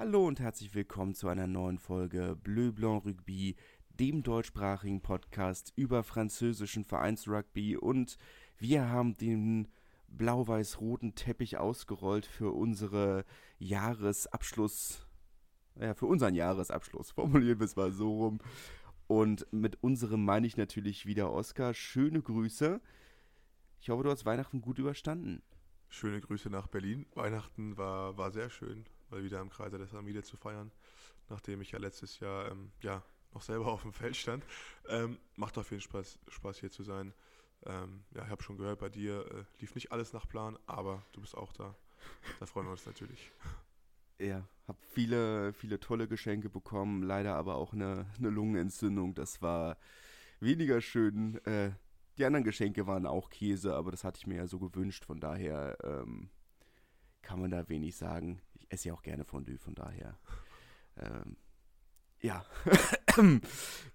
Hallo und herzlich willkommen zu einer neuen Folge Bleu Blanc Rugby, dem deutschsprachigen Podcast über französischen Vereinsrugby und wir haben den blau-weiß-roten Teppich ausgerollt für unsere Jahresabschluss, ja, für unseren Jahresabschluss, formulieren wir es mal so rum. Und mit unserem meine ich natürlich wieder Oskar. Schöne Grüße. Ich hoffe, du hast Weihnachten gut überstanden. Schöne Grüße nach Berlin. Weihnachten war, war sehr schön, mal wieder im Kreise der Familie zu feiern, nachdem ich ja letztes Jahr ähm, ja, noch selber auf dem Feld stand. Ähm, macht auf jeden Fall Spaß, Spaß hier zu sein. Ähm, ja, ich habe schon gehört, bei dir äh, lief nicht alles nach Plan, aber du bist auch da. Da freuen wir uns natürlich. Ja, habe viele, viele tolle Geschenke bekommen, leider aber auch eine, eine Lungenentzündung. Das war weniger schön. Äh, die anderen Geschenke waren auch Käse, aber das hatte ich mir ja so gewünscht. Von daher ähm, kann man da wenig sagen. Ich esse ja auch gerne Fondue, von daher. Ähm, ja,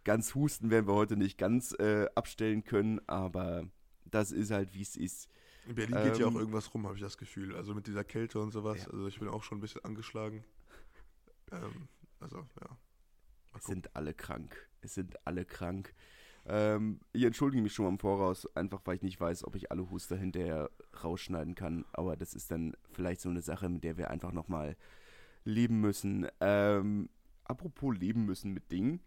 ganz husten werden wir heute nicht ganz äh, abstellen können, aber das ist halt, wie es ist. In Berlin geht ja auch ähm, irgendwas rum, habe ich das Gefühl. Also mit dieser Kälte und sowas. Ja. Also ich bin auch schon ein bisschen angeschlagen. Ähm, also, ja. Es sind alle krank. Es sind alle krank. Ähm, ich entschuldige mich schon mal im Voraus, einfach weil ich nicht weiß, ob ich alle Huster hinterher rausschneiden kann. Aber das ist dann vielleicht so eine Sache, mit der wir einfach nochmal leben müssen. Ähm, apropos leben müssen mit Dingen.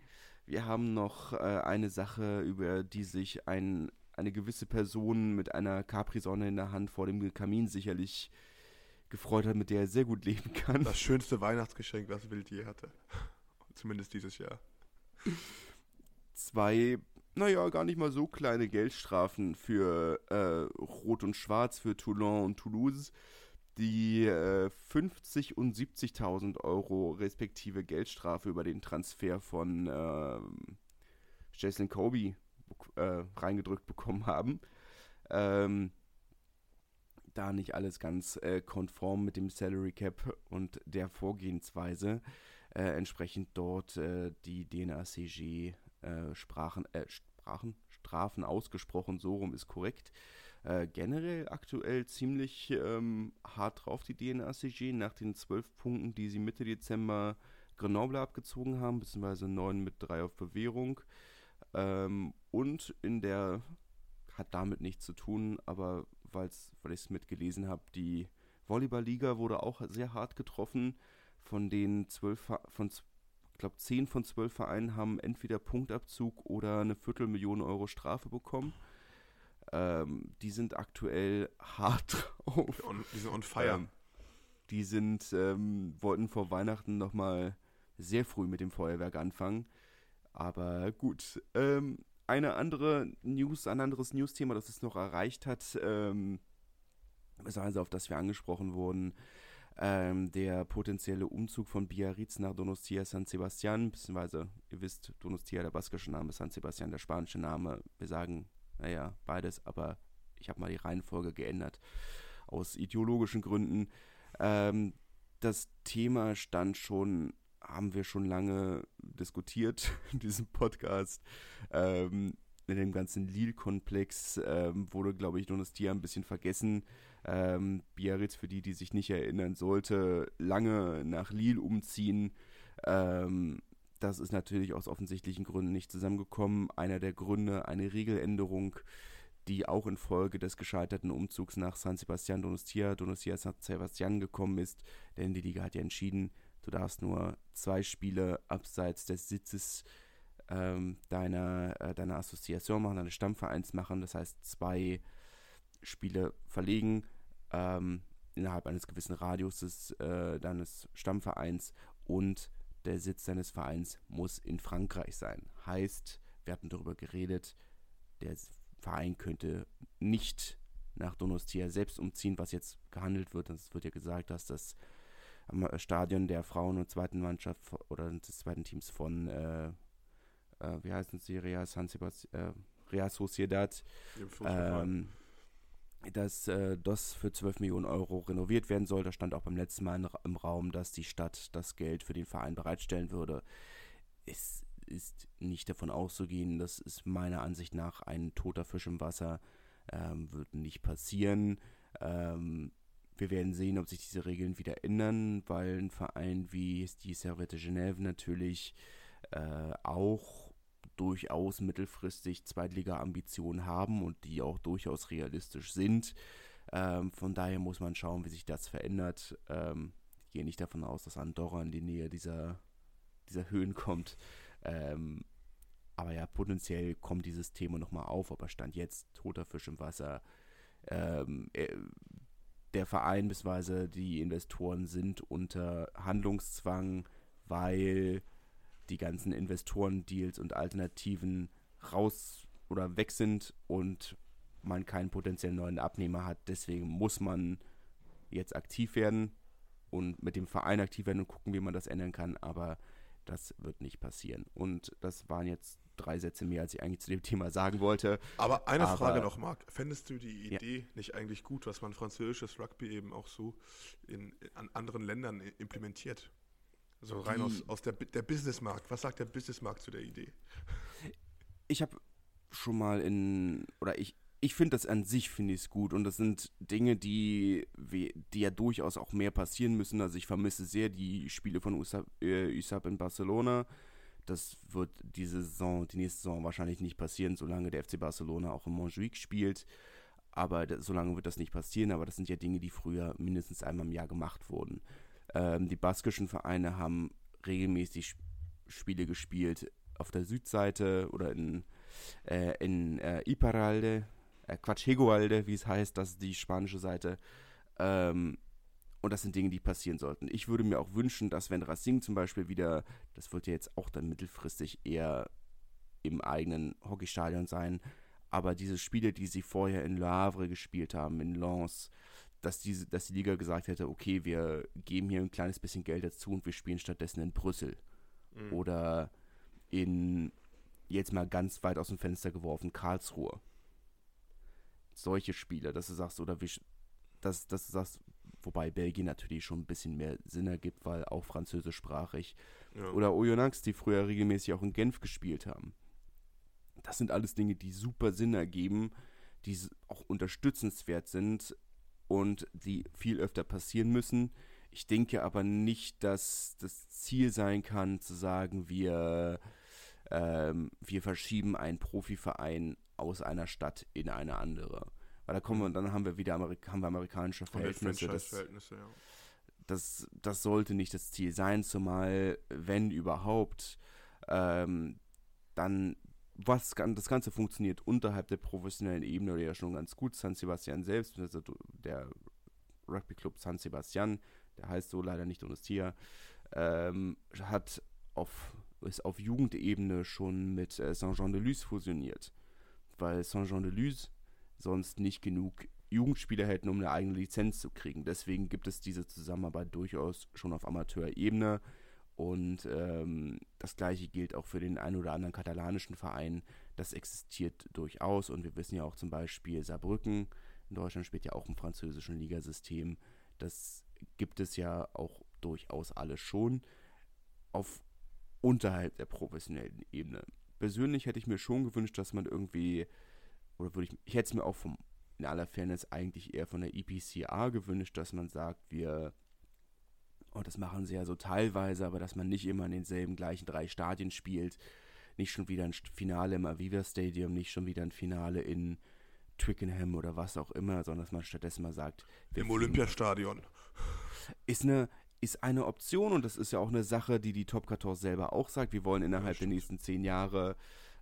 Wir haben noch äh, eine Sache, über die sich ein, eine gewisse Person mit einer Capri-Sonne in der Hand vor dem Kamin sicherlich gefreut hat, mit der er sehr gut leben kann. Das schönste Weihnachtsgeschenk, was Wild je hatte. Zumindest dieses Jahr. Zwei naja, gar nicht mal so kleine Geldstrafen für äh, Rot und Schwarz, für Toulon und Toulouse, die äh, 50 und 70.000 Euro respektive Geldstrafe über den Transfer von äh, Jason Kobe äh, reingedrückt bekommen haben. Ähm, da nicht alles ganz äh, konform mit dem Salary Cap und der Vorgehensweise äh, entsprechend dort äh, die DNACG äh, Sprachen, Sprachen, Strafen ausgesprochen, so rum ist korrekt. Äh, generell aktuell ziemlich ähm, hart drauf, die DNACG, nach den zwölf Punkten, die sie Mitte Dezember Grenoble abgezogen haben, beziehungsweise neun mit drei auf Bewährung. Ähm, und in der, hat damit nichts zu tun, aber weil's, weil ich es mitgelesen habe, die Volleyball-Liga wurde auch sehr hart getroffen. Von den zwölf, von ich glaube, 10 von 12 Vereinen haben entweder Punktabzug oder eine Viertelmillion Euro Strafe bekommen. Ähm, die sind aktuell hart drauf. Die sind on fire. Ähm, die sind, ähm, wollten vor Weihnachten nochmal sehr früh mit dem Feuerwerk anfangen. Aber gut. Ähm, eine andere News, ein anderes News-Thema, das es noch erreicht hat, ähm, also auf das wir angesprochen wurden, ähm, der potenzielle Umzug von Biarritz nach Donostia San Sebastian, beziehungsweise, ihr wisst, Donostia der baskische Name, San Sebastian der spanische Name. Wir sagen, naja, beides, aber ich habe mal die Reihenfolge geändert aus ideologischen Gründen. Ähm, das Thema stand schon, haben wir schon lange diskutiert in diesem Podcast. Ähm, in dem ganzen Lille-Komplex ähm, wurde, glaube ich, Donostia ein bisschen vergessen. Ähm, Biarritz, für die, die sich nicht erinnern, sollte lange nach Lille umziehen. Ähm, das ist natürlich aus offensichtlichen Gründen nicht zusammengekommen. Einer der Gründe, eine Regeländerung, die auch infolge des gescheiterten Umzugs nach San Sebastian Donostia, Donostia San Sebastian gekommen ist. Denn die Liga hat ja entschieden, du darfst nur zwei Spiele abseits des Sitzes ähm, deiner, äh, deiner Assoziation machen, deines Stammvereins machen. Das heißt, zwei Spiele verlegen ähm, innerhalb eines gewissen Radiuses äh, deines Stammvereins und der Sitz deines Vereins muss in Frankreich sein. Heißt, wir hatten darüber geredet, der Verein könnte nicht nach Donostia selbst umziehen, was jetzt gehandelt wird. Es wird ja gesagt, dass das Stadion der Frauen- und zweiten Mannschaft oder des zweiten Teams von, äh, äh, wie heißen sie, Real San Sebastian, äh, Real Sociedad, ähm, dass äh, das für 12 Millionen Euro renoviert werden soll. Da stand auch beim letzten Mal im Raum, dass die Stadt das Geld für den Verein bereitstellen würde. Es ist nicht davon auszugehen, das ist meiner Ansicht nach ein toter Fisch im Wasser, ähm, wird nicht passieren. Ähm, wir werden sehen, ob sich diese Regeln wieder ändern, weil ein Verein wie die Servette Genève natürlich äh, auch durchaus mittelfristig Zweitliga-Ambitionen haben und die auch durchaus realistisch sind. Ähm, von daher muss man schauen, wie sich das verändert. Ähm, ich gehe nicht davon aus, dass Andorra in die Nähe dieser, dieser Höhen kommt. Ähm, aber ja, potenziell kommt dieses Thema nochmal auf, aber Stand jetzt toter Fisch im Wasser. Ähm, äh, der Verein bzw. die Investoren sind unter Handlungszwang, weil die ganzen Investoren-Deals und Alternativen raus oder weg sind und man keinen potenziellen neuen Abnehmer hat. Deswegen muss man jetzt aktiv werden und mit dem Verein aktiv werden und gucken, wie man das ändern kann. Aber das wird nicht passieren. Und das waren jetzt drei Sätze mehr, als ich eigentlich zu dem Thema sagen wollte. Aber eine Aber, Frage noch, Marc. Fändest du die Idee ja. nicht eigentlich gut, was man französisches Rugby eben auch so in, in an anderen Ländern implementiert? So rein aus, aus der, der Businessmarkt. Was sagt der Businessmarkt zu der Idee? Ich habe schon mal in, oder ich, ich finde das an sich, finde ich es gut. Und das sind Dinge, die, die ja durchaus auch mehr passieren müssen. Also ich vermisse sehr die Spiele von USAP, äh, in Barcelona. Das wird diese Saison, die nächste Saison wahrscheinlich nicht passieren, solange der FC Barcelona auch in Montjuic spielt. Aber das, solange wird das nicht passieren. Aber das sind ja Dinge, die früher mindestens einmal im Jahr gemacht wurden. Ähm, die baskischen Vereine haben regelmäßig Spiele gespielt auf der Südseite oder in, äh, in äh, Iparralde, äh, Quatsch, Hegoalde, wie es heißt, das ist die spanische Seite. Ähm, und das sind Dinge, die passieren sollten. Ich würde mir auch wünschen, dass wenn Racing zum Beispiel wieder, das wird ja jetzt auch dann mittelfristig eher im eigenen Hockeystadion sein, aber diese Spiele, die sie vorher in Le Havre gespielt haben, in Lens, dass die, dass die Liga gesagt hätte, okay, wir geben hier ein kleines bisschen Geld dazu und wir spielen stattdessen in Brüssel. Mhm. Oder in, jetzt mal ganz weit aus dem Fenster geworfen, Karlsruhe solche Spiele, dass du sagst, oder wie, dass, dass du sagst, wobei Belgien natürlich schon ein bisschen mehr Sinn ergibt, weil auch französischsprachig. Ja. Oder Oyonnax, die früher regelmäßig auch in Genf gespielt haben. Das sind alles Dinge, die super Sinn ergeben, die auch unterstützenswert sind und die viel öfter passieren müssen. Ich denke aber nicht, dass das Ziel sein kann, zu sagen, wir, ähm, wir verschieben einen Profiverein aus einer Stadt in eine andere. Weil da kommen wir, und dann haben wir wieder Amerik haben wir amerikanische Verhältnisse. Das, Verhältnisse ja. das, das sollte nicht das Ziel sein, zumal, wenn überhaupt, ähm, dann was das Ganze funktioniert unterhalb der professionellen Ebene ja schon ganz gut. San Sebastian selbst, also der Rugby Club San Sebastian, der heißt so leider nicht Donostia, ähm, hat auf, ist auf Jugendebene schon mit äh, Saint-Jean-de-Luz fusioniert weil Saint-Jean-de-Luz sonst nicht genug Jugendspieler hätten, um eine eigene Lizenz zu kriegen. Deswegen gibt es diese Zusammenarbeit durchaus schon auf Amateurebene. Und ähm, das gleiche gilt auch für den einen oder anderen katalanischen Verein. Das existiert durchaus. Und wir wissen ja auch zum Beispiel Saarbrücken in Deutschland spielt ja auch im französischen Ligasystem. Das gibt es ja auch durchaus alles schon auf unterhalb der professionellen Ebene persönlich hätte ich mir schon gewünscht, dass man irgendwie, oder würde ich, ich hätte es mir auch vom, in aller Fairness eigentlich eher von der EPCA gewünscht, dass man sagt, wir, und das machen sie ja so teilweise, aber dass man nicht immer in denselben gleichen drei Stadien spielt, nicht schon wieder ein Finale im Aviva Stadium, nicht schon wieder ein Finale in Twickenham oder was auch immer, sondern dass man stattdessen mal sagt, im Olympiastadion. Ist eine, ist eine Option und das ist ja auch eine Sache, die die Top 14 selber auch sagt. Wir wollen innerhalb ja, der nächsten zehn Jahre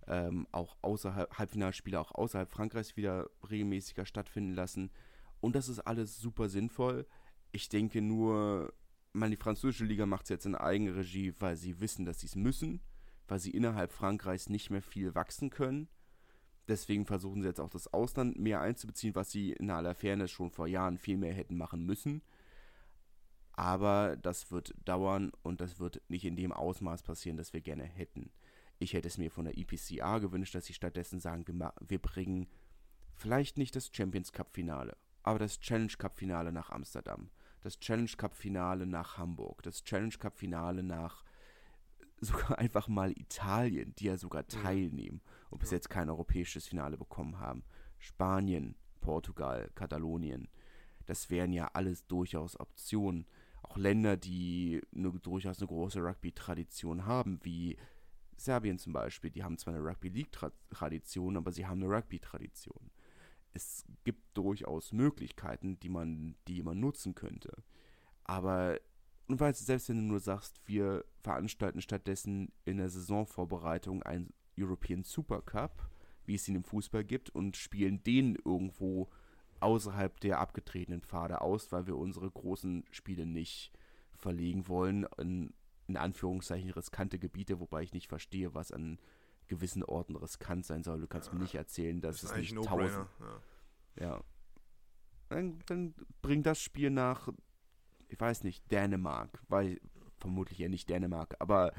ähm, auch außerhalb Halbfinalspiele auch außerhalb Frankreichs wieder regelmäßiger stattfinden lassen. Und das ist alles super sinnvoll. Ich denke nur, man, die französische Liga macht es jetzt in Eigenregie, weil sie wissen, dass sie es müssen, weil sie innerhalb Frankreichs nicht mehr viel wachsen können. Deswegen versuchen sie jetzt auch das Ausland mehr einzubeziehen, was sie in aller Fairness schon vor Jahren viel mehr hätten machen müssen. Aber das wird dauern und das wird nicht in dem Ausmaß passieren, das wir gerne hätten. Ich hätte es mir von der EPCA gewünscht, dass sie stattdessen sagen, wir, wir bringen vielleicht nicht das Champions Cup Finale, aber das Challenge Cup Finale nach Amsterdam, das Challenge Cup Finale nach Hamburg, das Challenge Cup Finale nach sogar einfach mal Italien, die ja sogar teilnehmen und bis jetzt kein europäisches Finale bekommen haben. Spanien, Portugal, Katalonien Das wären ja alles durchaus Optionen. Auch Länder, die eine, durchaus eine große Rugby-Tradition haben, wie Serbien zum Beispiel. Die haben zwar eine Rugby-League-Tradition, aber sie haben eine Rugby-Tradition. Es gibt durchaus Möglichkeiten, die man, die man nutzen könnte. Aber und weil selbst wenn du nur sagst, wir veranstalten stattdessen in der Saisonvorbereitung einen European Super Cup, wie es ihn im Fußball gibt, und spielen den irgendwo außerhalb der abgetretenen Pfade aus, weil wir unsere großen Spiele nicht verlegen wollen in, in Anführungszeichen riskante Gebiete, wobei ich nicht verstehe, was an gewissen Orten riskant sein soll. Du kannst ja, mir nicht erzählen, dass das es nicht tausend. Ja. ja. Dann, dann bringt das Spiel nach ich weiß nicht, Dänemark, weil vermutlich ja nicht Dänemark, aber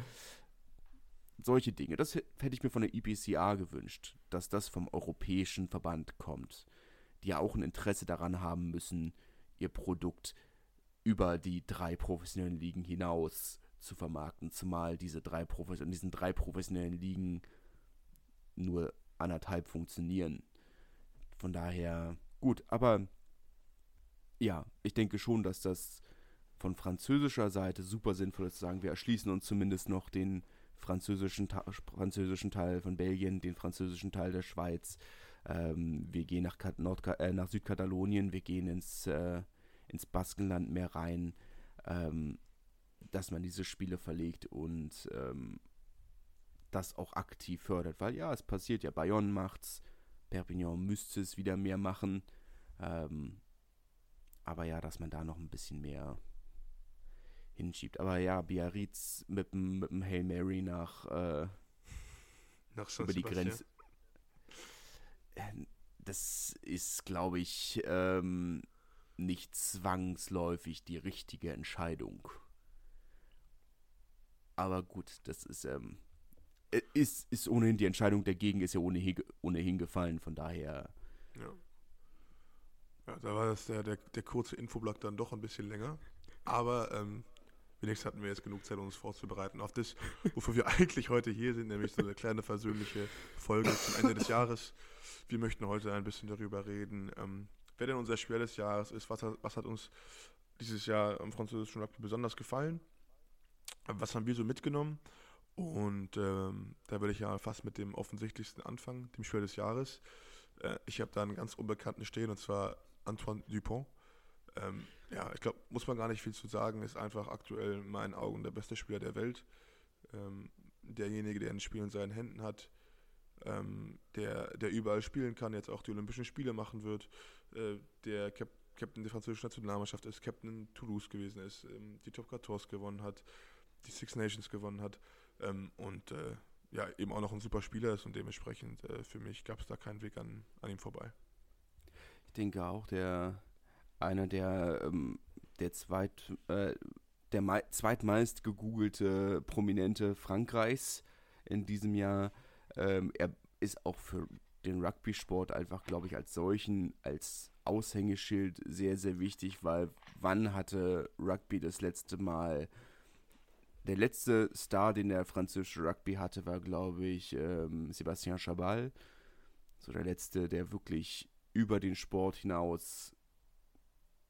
solche Dinge. Das hätte ich mir von der IPCA gewünscht, dass das vom europäischen Verband kommt, die ja auch ein Interesse daran haben müssen, ihr Produkt über die drei professionellen Ligen hinaus zu vermarkten, zumal diese drei Profes in diesen drei professionellen Ligen nur anderthalb funktionieren. Von daher gut, aber ja, ich denke schon, dass das von französischer Seite super sinnvoll ist zu sagen, wir erschließen uns zumindest noch den französischen, französischen Teil von Belgien, den französischen Teil der Schweiz. Ähm, wir gehen nach, äh, nach Südkatalonien, wir gehen ins, äh, ins Baskenland mehr rein, ähm, dass man diese Spiele verlegt und ähm, das auch aktiv fördert. Weil ja, es passiert ja, Bayonne macht's, Perpignan müsste es wieder mehr machen. Ähm, aber ja, dass man da noch ein bisschen mehr hinschiebt. Aber ja, Biarritz mit dem Hail Mary nach, äh, nach über die Grenze. Äh, das ist, glaube ich, ähm, nicht zwangsläufig die richtige Entscheidung. Aber gut, das ist, ähm, äh, ist, ist ohnehin die Entscheidung dagegen, ist ja ohnehin, ohnehin gefallen, von daher. Ja. Ja, da war das der, der, der kurze Infoblock dann doch ein bisschen länger. Aber ähm, Wenigstens hatten wir jetzt genug Zeit, uns vorzubereiten auf das, wofür wir eigentlich heute hier sind, nämlich so eine kleine versöhnliche Folge zum Ende des Jahres. Wir möchten heute ein bisschen darüber reden, ähm, wer denn unser Spieler des Jahres ist, was was hat uns dieses Jahr am französischen Rugby besonders gefallen, was haben wir so mitgenommen und ähm, da würde ich ja fast mit dem offensichtlichsten anfangen, dem Spieler des Jahres. Äh, ich habe da einen ganz Unbekannten stehen und zwar Antoine Dupont. Ähm, ja, ich glaube, muss man gar nicht viel zu sagen, ist einfach aktuell in meinen Augen der beste Spieler der Welt. Ähm, derjenige, der ein Spiel in seinen Händen hat, ähm, der, der überall spielen kann, jetzt auch die Olympischen Spiele machen wird, äh, der Cap Captain der französischen Nationalmannschaft ist, Captain in Toulouse gewesen ist, ähm, die Top 14 gewonnen hat, die Six Nations gewonnen hat ähm, und äh, ja, eben auch noch ein super Spieler ist und dementsprechend äh, für mich gab es da keinen Weg an, an ihm vorbei. Ich denke auch, der einer der, ähm, der zweit, äh, der zweitmeist gegoogelte Prominente Frankreichs in diesem Jahr. Ähm, er ist auch für den Rugby-Sport einfach, glaube ich, als solchen, als Aushängeschild sehr, sehr wichtig, weil wann hatte Rugby das letzte Mal der letzte Star, den der französische Rugby hatte, war, glaube ich, ähm, Sébastien Chabal. So der letzte, der wirklich über den Sport hinaus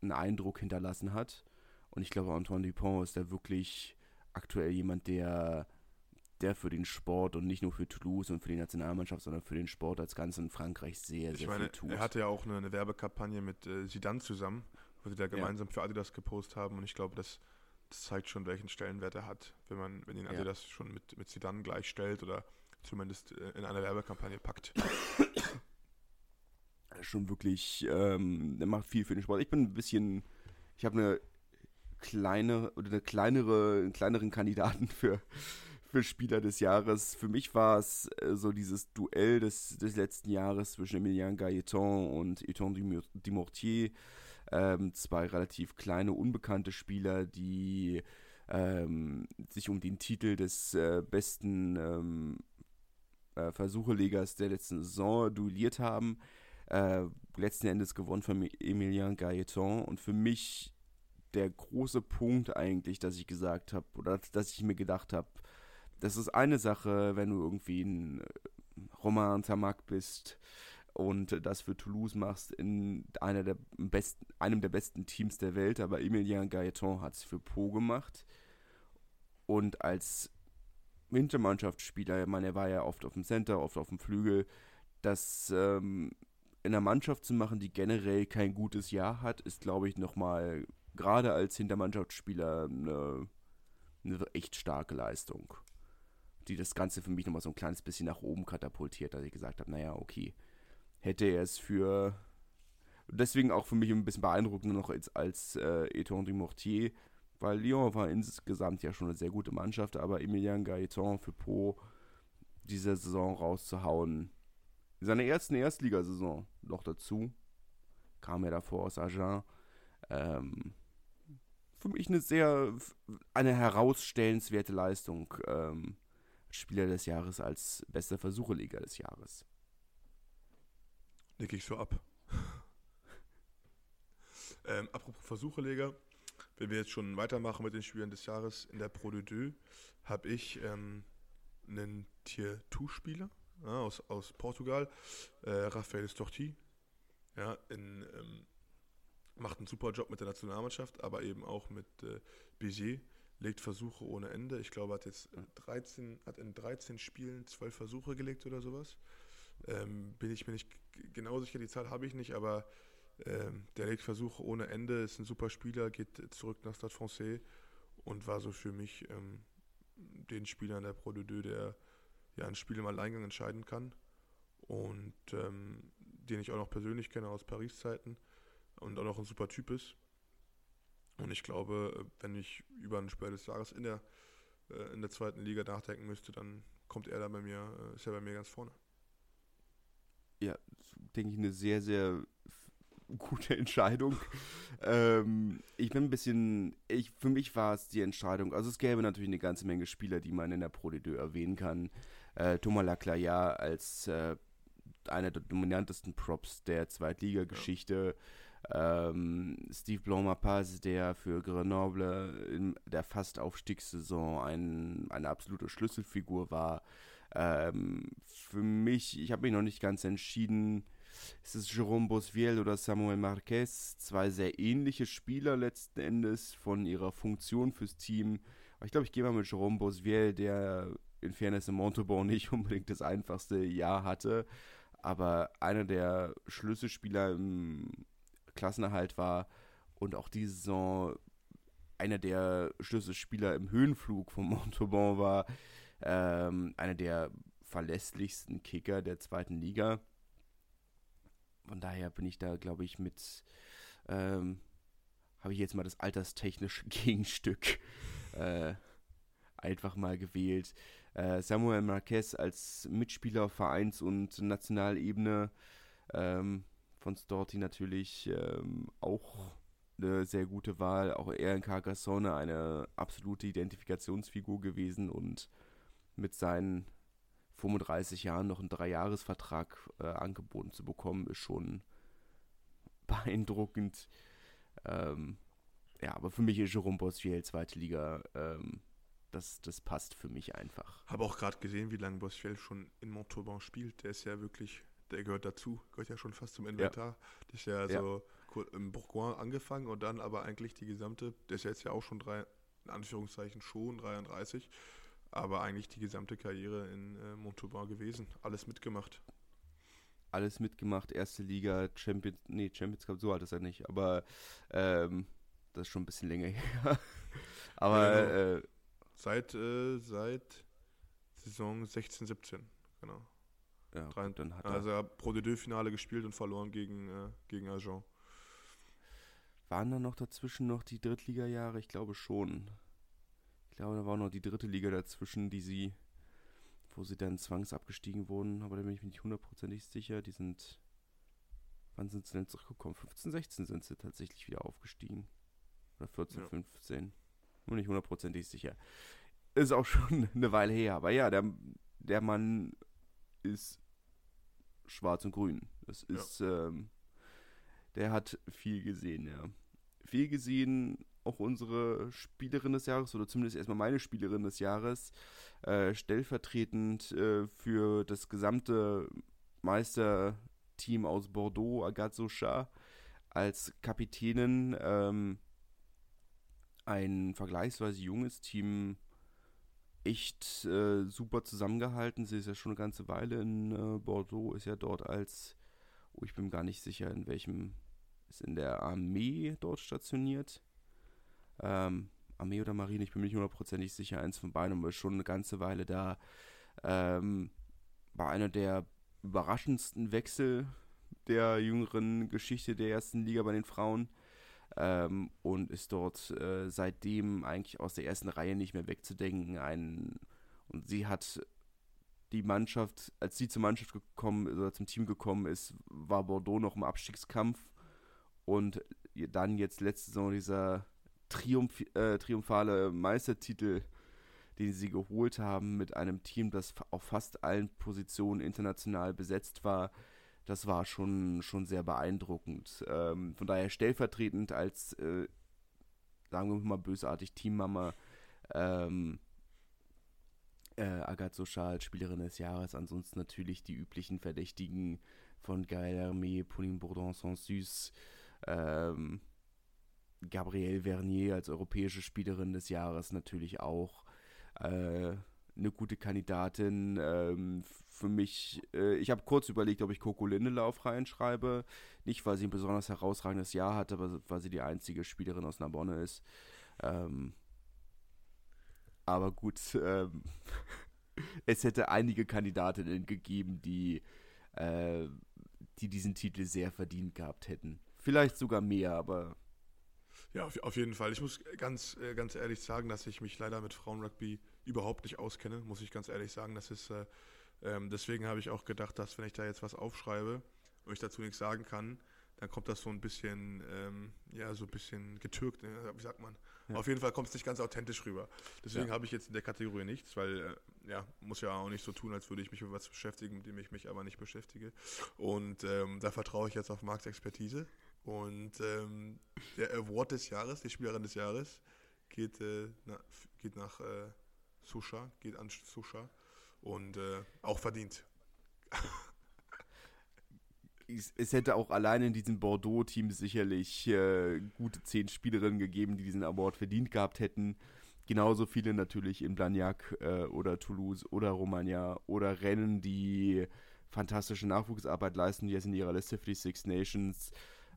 einen Eindruck hinterlassen hat. Und ich glaube, Antoine Dupont ist da wirklich aktuell jemand, der, der für den Sport und nicht nur für Toulouse und für die Nationalmannschaft, sondern für den Sport als Ganzes in Frankreich sehr, ich sehr meine, viel tut. Er hatte ja auch eine, eine Werbekampagne mit äh, Zidane zusammen, wo sie da gemeinsam ja. für Adidas gepostet haben. Und ich glaube, das, das, zeigt schon, welchen Stellenwert er hat, wenn man, wenn ihn Adidas ja. schon mit, mit Zidane gleichstellt oder zumindest äh, in einer Werbekampagne packt schon wirklich, ähm, der macht viel für den Sport. Ich bin ein bisschen, ich habe eine kleine oder eine kleinere, einen kleineren Kandidaten für, für Spieler des Jahres. Für mich war es äh, so dieses Duell des, des letzten Jahres zwischen Emilien Gailleton und Eton Dumortier. Ähm, zwei relativ kleine, unbekannte Spieler, die ähm, sich um den Titel des äh, besten ähm, äh, Versuchelegers der letzten Saison duelliert haben. Äh, letzten Endes gewonnen von Emilien Gailleton und für mich der große Punkt eigentlich, dass ich gesagt habe oder dass ich mir gedacht habe, das ist eine Sache, wenn du irgendwie ein äh, Roman Tamak bist und das für Toulouse machst in einer der besten, einem der besten Teams der Welt, aber Emilien Gaeton hat es für Po gemacht. Und als Hintermannschaftsspieler, ich meine, er war ja oft auf dem Center, oft auf dem Flügel, das ähm, in einer Mannschaft zu machen, die generell kein gutes Jahr hat, ist, glaube ich, nochmal gerade als Hintermannschaftsspieler eine, eine echt starke Leistung die das Ganze für mich nochmal so ein kleines bisschen nach oben katapultiert, dass ich gesagt habe, naja, okay, hätte er es für, deswegen auch für mich ein bisschen beeindruckender noch als, als äh, Eton du Mortier, weil Lyon war insgesamt ja schon eine sehr gute Mannschaft, aber Emilien Gaeton für Po diese Saison rauszuhauen, seine ersten Erstligasaison noch dazu, kam er davor aus Agen, ähm, für mich eine sehr, eine herausstellenswerte Leistung. Ähm, Spieler des Jahres als bester Versucheleger des Jahres. Nicke ich so ab. ähm, apropos Versucheleger, wenn wir jetzt schon weitermachen mit den Spielern des Jahres in der Pro de Deux, habe ich ähm, einen Tier 2-Spieler ja, aus, aus Portugal, äh, Rafael Storti. Ja, in, ähm, macht einen super Job mit der Nationalmannschaft, aber eben auch mit äh, Bézier legt Versuche ohne Ende. Ich glaube, hat jetzt 13, hat in 13 Spielen 12 Versuche gelegt oder sowas. Ähm, bin ich mir nicht genau sicher, die Zahl habe ich nicht, aber ähm, der legt Versuche ohne Ende, ist ein super Spieler, geht zurück nach Stade Francais und war so für mich ähm, den Spieler in der Pro de Deux, der ja ein Spiel im Alleingang entscheiden kann und ähm, den ich auch noch persönlich kenne aus Paris-Zeiten und auch noch ein super Typ ist. Und ich glaube, wenn ich über ein Spiel des Jahres in der, äh, in der zweiten Liga nachdenken müsste, dann kommt er da bei mir, äh, ist er bei mir ganz vorne. Ja, denke ich, eine sehr, sehr gute Entscheidung. ähm, ich bin ein bisschen, ich, für mich war es die Entscheidung, also es gäbe natürlich eine ganze Menge Spieler, die man in der Pro D2 erwähnen kann. Äh, Thomas Laclaya als äh, einer der dominantesten Props der Zweitligageschichte. Ja ähm, Steve Blanc-Mapaz, der für Grenoble in der Fastaufstiegssaison ein, eine absolute Schlüsselfigur war. Ähm, für mich, ich habe mich noch nicht ganz entschieden, ist es Jerome Bosviel oder Samuel Marquez, zwei sehr ähnliche Spieler letzten Endes von ihrer Funktion fürs Team. Aber ich glaube, ich gehe mal mit Jerome Bosviel, der in Fairness in Montauban nicht unbedingt das einfachste Jahr hatte, aber einer der Schlüsselspieler im Klassenerhalt war und auch diese Saison einer der Schlüsselspieler im Höhenflug von Montauban war, ähm, einer der verlässlichsten Kicker der zweiten Liga. Von daher bin ich da, glaube ich, mit, ähm, habe ich jetzt mal das alterstechnische Gegenstück äh, einfach mal gewählt. Äh, Samuel Marquez als Mitspieler auf Vereins- und Nationalebene ähm, von Storti natürlich ähm, auch eine sehr gute Wahl. Auch er in Carcassonne eine absolute Identifikationsfigur gewesen und mit seinen 35 Jahren noch einen Dreijahresvertrag äh, angeboten zu bekommen, ist schon beeindruckend. Ähm, ja, aber für mich ist Jerome Bosfiel zweite Liga. Ähm, das, das passt für mich einfach. Habe auch gerade gesehen, wie lange Bosfiel schon in Montauban spielt. Der ist ja wirklich der gehört dazu, gehört ja schon fast zum Inventar. Ja. Das ist ja, ja. so im Bourgoin angefangen und dann aber eigentlich die gesamte, der ist jetzt ja auch schon drei, in Anführungszeichen schon 33, aber eigentlich die gesamte Karriere in äh, Montauban gewesen. Alles mitgemacht. Alles mitgemacht, erste Liga, Champions, nee, Champions Cup, so alt ist er nicht, aber ähm, das ist schon ein bisschen länger her. aber ja, genau. äh, seit, äh, seit Saison 16, 17, genau. Ja, Drei, dann hat also er Pro de Finale gespielt und verloren gegen, äh, gegen Agen. Waren da noch dazwischen noch die Drittliga-Jahre? Ich glaube schon. Ich glaube, da war noch die dritte Liga dazwischen, die sie, wo sie dann zwangsabgestiegen wurden, aber da bin ich mir nicht hundertprozentig sicher. Die sind, wann sind sie denn zurückgekommen? 15, 16 sind sie tatsächlich wieder aufgestiegen. Oder 14, ja. 15. Nur nicht hundertprozentig sicher. Ist auch schon eine Weile her, aber ja, der, der Mann ist schwarz und grün. Das ist, ja. ähm, der hat viel gesehen, ja. Viel gesehen, auch unsere Spielerin des Jahres, oder zumindest erstmal meine Spielerin des Jahres, äh, stellvertretend äh, für das gesamte Meister Team aus Bordeaux, Agazosha, als Kapitänin. Ähm, ein vergleichsweise junges Team, echt äh, super zusammengehalten. Sie ist ja schon eine ganze Weile in äh, Bordeaux, ist ja dort als, oh, ich bin gar nicht sicher, in welchem, ist in der Armee dort stationiert. Ähm, Armee oder Marine, ich bin mir nicht hundertprozentig sicher, eins von beiden, aber schon eine ganze Weile da. Ähm, war einer der überraschendsten Wechsel der jüngeren Geschichte der ersten Liga bei den Frauen ähm, und ist dort äh, seitdem eigentlich aus der ersten Reihe nicht mehr wegzudenken. Ein, und sie hat die Mannschaft, als sie zur Mannschaft gekommen oder zum Team gekommen ist, war Bordeaux noch im Abstiegskampf und dann jetzt letzte Saison dieser Triumph, äh, triumphale Meistertitel, den sie geholt haben mit einem Team, das auf fast allen Positionen international besetzt war, das war schon, schon sehr beeindruckend. Ähm, von daher stellvertretend als, äh, sagen wir mal bösartig, Teammama, ähm, äh, Agathe Soschal, Spielerin des Jahres, ansonsten natürlich die üblichen Verdächtigen von Gaël Hermé, Pauline Bourdon, Sansus, ähm, Gabrielle Vernier als europäische Spielerin des Jahres natürlich auch. Äh, eine gute Kandidatin. Ähm, für mich, äh, ich habe kurz überlegt, ob ich Coco Lindelauf reinschreibe. Nicht, weil sie ein besonders herausragendes Jahr hat, aber weil sie die einzige Spielerin aus Narbonne ist. Ähm, aber gut, ähm, es hätte einige Kandidatinnen gegeben, die, äh, die diesen Titel sehr verdient gehabt hätten. Vielleicht sogar mehr, aber ja, auf, auf, jeden Fall. Ich muss ganz, äh, ganz ehrlich sagen, dass ich mich leider mit Frauenrugby überhaupt nicht auskenne, muss ich ganz ehrlich sagen. Das ist, äh, ähm, deswegen habe ich auch gedacht, dass wenn ich da jetzt was aufschreibe und ich dazu nichts sagen kann, dann kommt das so ein bisschen, ähm, ja, so ein bisschen getürkt, ne? wie sagt man. Ja. Auf jeden Fall kommt es nicht ganz authentisch rüber. Deswegen ja. habe ich jetzt in der Kategorie nichts, weil, äh, ja, muss ja auch nicht so tun, als würde ich mich mit was beschäftigen, mit dem ich mich aber nicht beschäftige. Und ähm, da vertraue ich jetzt auf Marks Expertise. Und ähm, der Award des Jahres, die Spielerin des Jahres, geht, äh, na, geht nach äh, Susha, geht an Susha und äh, auch verdient. es, hätte auch allein in diesem Bordeaux-Team sicherlich äh, gute zehn Spielerinnen gegeben, die diesen Award verdient gehabt hätten. Genauso viele natürlich in Blagnac äh, oder Toulouse oder Romagna oder Rennen, die fantastische Nachwuchsarbeit leisten, die jetzt in ihrer Liste für die Six Nations,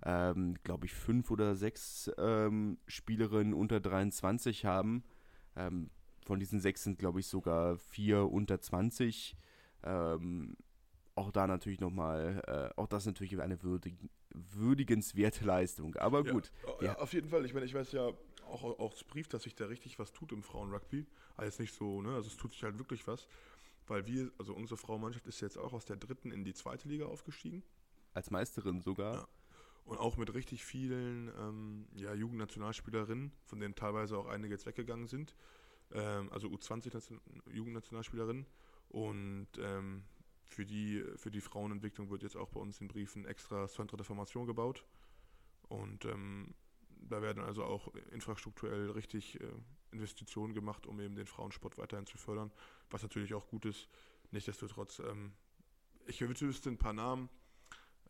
ähm, glaube ich, fünf oder sechs ähm, Spielerinnen unter 23 haben. Ähm, von diesen sechs sind, glaube ich, sogar vier unter 20. Ähm, auch da natürlich nochmal, äh, auch das natürlich eine würdig, würdigenswerte Leistung. Aber gut. Ja, ja, auf jeden Fall. Ich meine, ich weiß ja auch aus Brief, dass sich da richtig was tut im Frauenrugby. Also nicht so, ne? Also es tut sich halt wirklich was. Weil wir, also unsere Frauenmannschaft ist jetzt auch aus der dritten in die zweite Liga aufgestiegen. Als Meisterin sogar. Ja. Und auch mit richtig vielen ähm, ja, Jugendnationalspielerinnen, von denen teilweise auch einige jetzt weggegangen sind ähm, also U20 Jugendnationalspielerin. Und ähm, für, die, für die Frauenentwicklung wird jetzt auch bei uns in Briefen extra Centre de Formation gebaut. Und ähm, da werden also auch infrastrukturell richtig äh, Investitionen gemacht, um eben den Frauensport weiterhin zu fördern, was natürlich auch gut ist. Nichtsdestotrotz, ähm, ich wüsste ein paar Namen,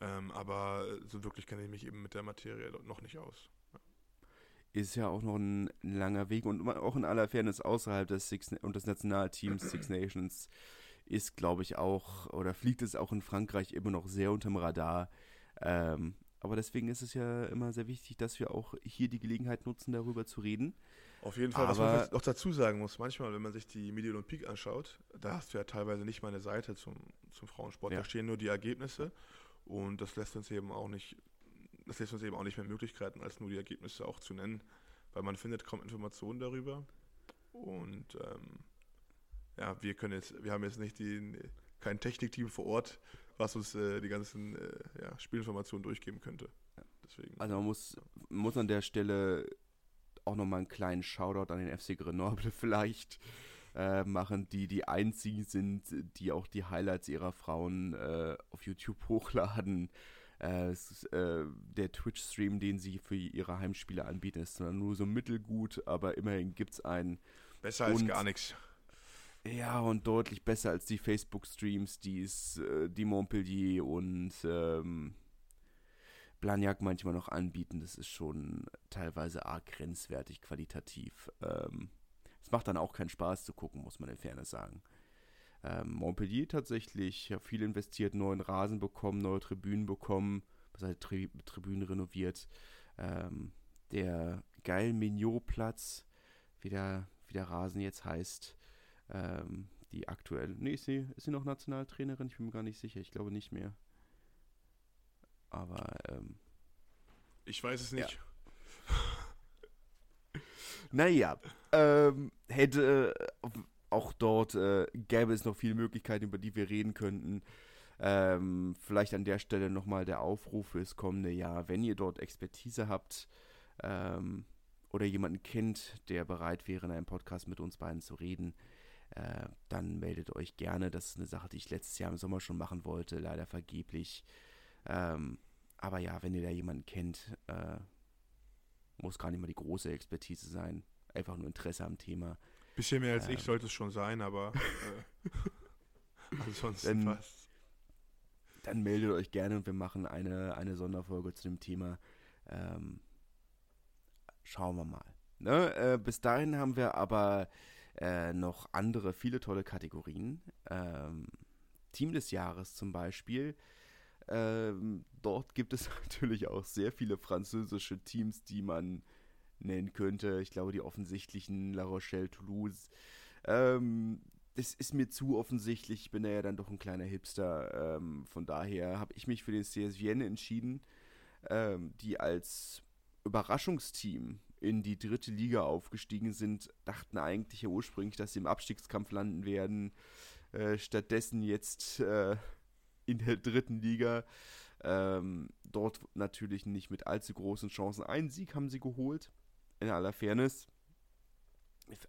ähm, aber so wirklich kenne ich mich eben mit der Materie noch nicht aus ist ja auch noch ein, langer Weg und auch in aller Fairness außerhalb des Six und des Nationalteams Six Nations ist, glaube ich, auch oder fliegt es auch in Frankreich immer noch sehr unterm Radar. Ähm, aber deswegen ist es ja immer sehr wichtig, dass wir auch hier die Gelegenheit nutzen, darüber zu reden. Auf jeden Fall, aber was man noch dazu sagen muss, manchmal, wenn man sich die Midi Olympique anschaut, da hast du ja teilweise nicht mal eine Seite zum, zum Frauensport. Ja. Da stehen nur die Ergebnisse und das lässt uns eben auch nicht das lässt uns eben auch nicht mehr Möglichkeiten, als nur die Ergebnisse auch zu nennen, weil man findet kaum Informationen darüber. Und ähm, ja, wir können jetzt, wir haben jetzt nicht die, kein Technikteam vor Ort, was uns äh, die ganzen äh, ja, Spielinformationen durchgeben könnte. Deswegen, also man muss, muss an der Stelle auch nochmal einen kleinen Shoutout an den FC Grenoble vielleicht äh, machen, die die einzigen sind, die auch die Highlights ihrer Frauen äh, auf YouTube hochladen. Äh, ist, äh, der Twitch-Stream, den sie für ihre Heimspiele anbieten, ist nur so mittelgut, aber immerhin gibt es einen. Besser als gar nichts. Ja, und deutlich besser als die Facebook-Streams, die es, äh, die Montpellier und ähm, Blagnac manchmal noch anbieten. Das ist schon teilweise arg grenzwertig qualitativ. Ähm, es macht dann auch keinen Spaß zu gucken, muss man in Fairness sagen. Ähm, Montpellier tatsächlich viel investiert, neuen Rasen bekommen, neue Tribünen bekommen, was heißt Tri Tribünen renoviert. Ähm, der geil Mignot-Platz, wie der, wie der Rasen jetzt heißt, ähm, die aktuell, nee, ist sie, ist sie noch Nationaltrainerin? Ich bin mir gar nicht sicher, ich glaube nicht mehr. Aber, ähm, Ich weiß es nicht. Ja. Naja, ähm, hätte äh, auch dort äh, gäbe es noch viele Möglichkeiten, über die wir reden könnten. Ähm, vielleicht an der Stelle nochmal der Aufruf fürs kommende Jahr, wenn ihr dort Expertise habt ähm, oder jemanden kennt, der bereit wäre, in einem Podcast mit uns beiden zu reden, äh, dann meldet euch gerne. Das ist eine Sache, die ich letztes Jahr im Sommer schon machen wollte, leider vergeblich. Ähm, aber ja, wenn ihr da jemanden kennt, äh, muss gar nicht mal die große Expertise sein. Einfach nur Interesse am Thema. Bisschen mehr als ähm, ich sollte es schon sein, aber äh, ansonsten dann, passt. Dann meldet euch gerne und wir machen eine, eine Sonderfolge zu dem Thema. Ähm, schauen wir mal. Ne? Äh, bis dahin haben wir aber äh, noch andere, viele tolle Kategorien. Ähm, Team des Jahres zum Beispiel. Ähm, dort gibt es natürlich auch sehr viele französische Teams, die man nennen könnte. Ich glaube, die offensichtlichen La Rochelle, Toulouse. Ähm, das ist mir zu offensichtlich. Ich bin ja dann doch ein kleiner Hipster. Ähm, von daher habe ich mich für den CS Vienne entschieden, ähm, die als Überraschungsteam in die dritte Liga aufgestiegen sind, dachten eigentlich ursprünglich, dass sie im Abstiegskampf landen werden. Äh, stattdessen jetzt äh, in der dritten Liga. Ähm, dort natürlich nicht mit allzu großen Chancen. Einen Sieg haben sie geholt, in aller Fairness.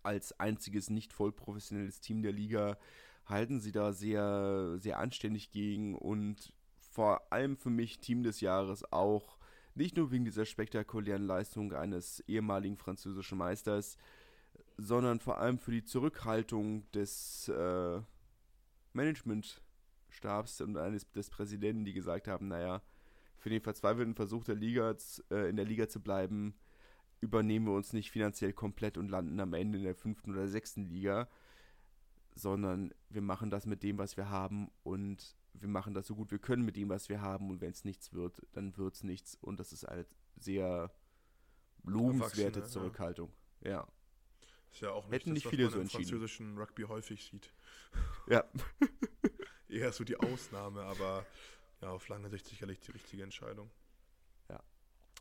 Als einziges nicht voll professionelles Team der Liga halten sie da sehr, sehr anständig gegen und vor allem für mich Team des Jahres auch nicht nur wegen dieser spektakulären Leistung eines ehemaligen französischen Meisters, sondern vor allem für die Zurückhaltung des äh, Managementstabs und eines des Präsidenten, die gesagt haben, naja, für den verzweifelten Versuch der Liga äh, in der Liga zu bleiben, übernehmen wir uns nicht finanziell komplett und landen am Ende in der fünften oder sechsten Liga, sondern wir machen das mit dem, was wir haben und wir machen das so gut wir können mit dem, was wir haben und wenn es nichts wird, dann wird es nichts und das ist eine sehr lobenswerte Zurückhaltung. Ja. ja. Ist ja auch nicht, Hätten das, nicht viele so im französischen Rugby häufig sieht. Ja. Eher so die Ausnahme, aber ja, auf lange Sicht sicherlich die richtige Entscheidung. Ja.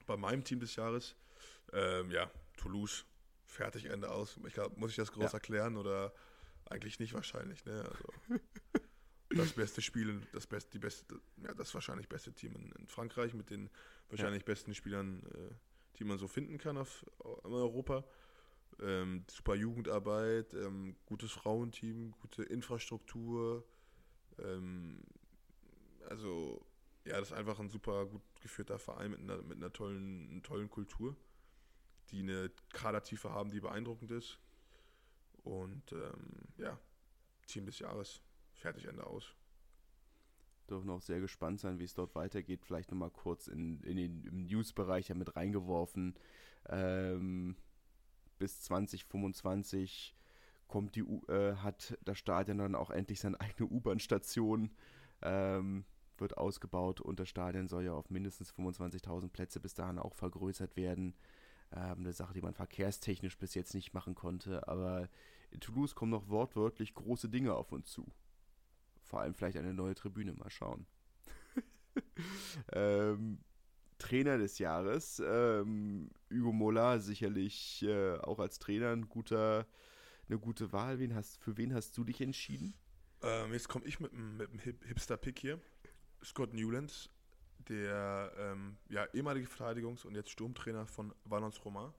Bei meinem Team des Jahres, ähm, ja, Toulouse, fertig, Ende aus. Ich glaub, muss ich das groß ja. erklären oder eigentlich nicht wahrscheinlich, ne? Also. das beste Spiel, das beste, die beste, ja, das wahrscheinlich beste Team in, in Frankreich mit den wahrscheinlich ja. besten Spielern, äh, die man so finden kann auf, in Europa. Ähm, super Jugendarbeit, ähm, gutes Frauenteam, gute Infrastruktur. Ähm, also, ja, das ist einfach ein super gut geführter Verein mit einer, mit einer tollen, einer tollen Kultur, die eine Kadertiefe haben, die beeindruckend ist. Und ähm, ja, Team des Jahres. Fertig, Ende aus. Dürfen auch sehr gespannt sein, wie es dort weitergeht. Vielleicht nochmal kurz in, in den im News-Bereich mit reingeworfen. Ähm, bis 2025 kommt die U äh, hat das Stadion dann auch endlich seine eigene U-Bahn-Station. Ähm, wird ausgebaut und das Stadion soll ja auf mindestens 25.000 Plätze bis dahin auch vergrößert werden. Ähm, eine Sache, die man verkehrstechnisch bis jetzt nicht machen konnte, aber in Toulouse kommen noch wortwörtlich große Dinge auf uns zu vor allem vielleicht eine neue Tribüne. Mal schauen. ähm, Trainer des Jahres. Ähm, Hugo Mola sicherlich äh, auch als Trainer ein guter, eine gute Wahl. Wen hast, für wen hast du dich entschieden? Ähm, jetzt komme ich mit einem Hipster-Pick hier. Scott Newlands, der ähm, ja, ehemalige Verteidigungs- und jetzt Sturmtrainer von Valence Romain,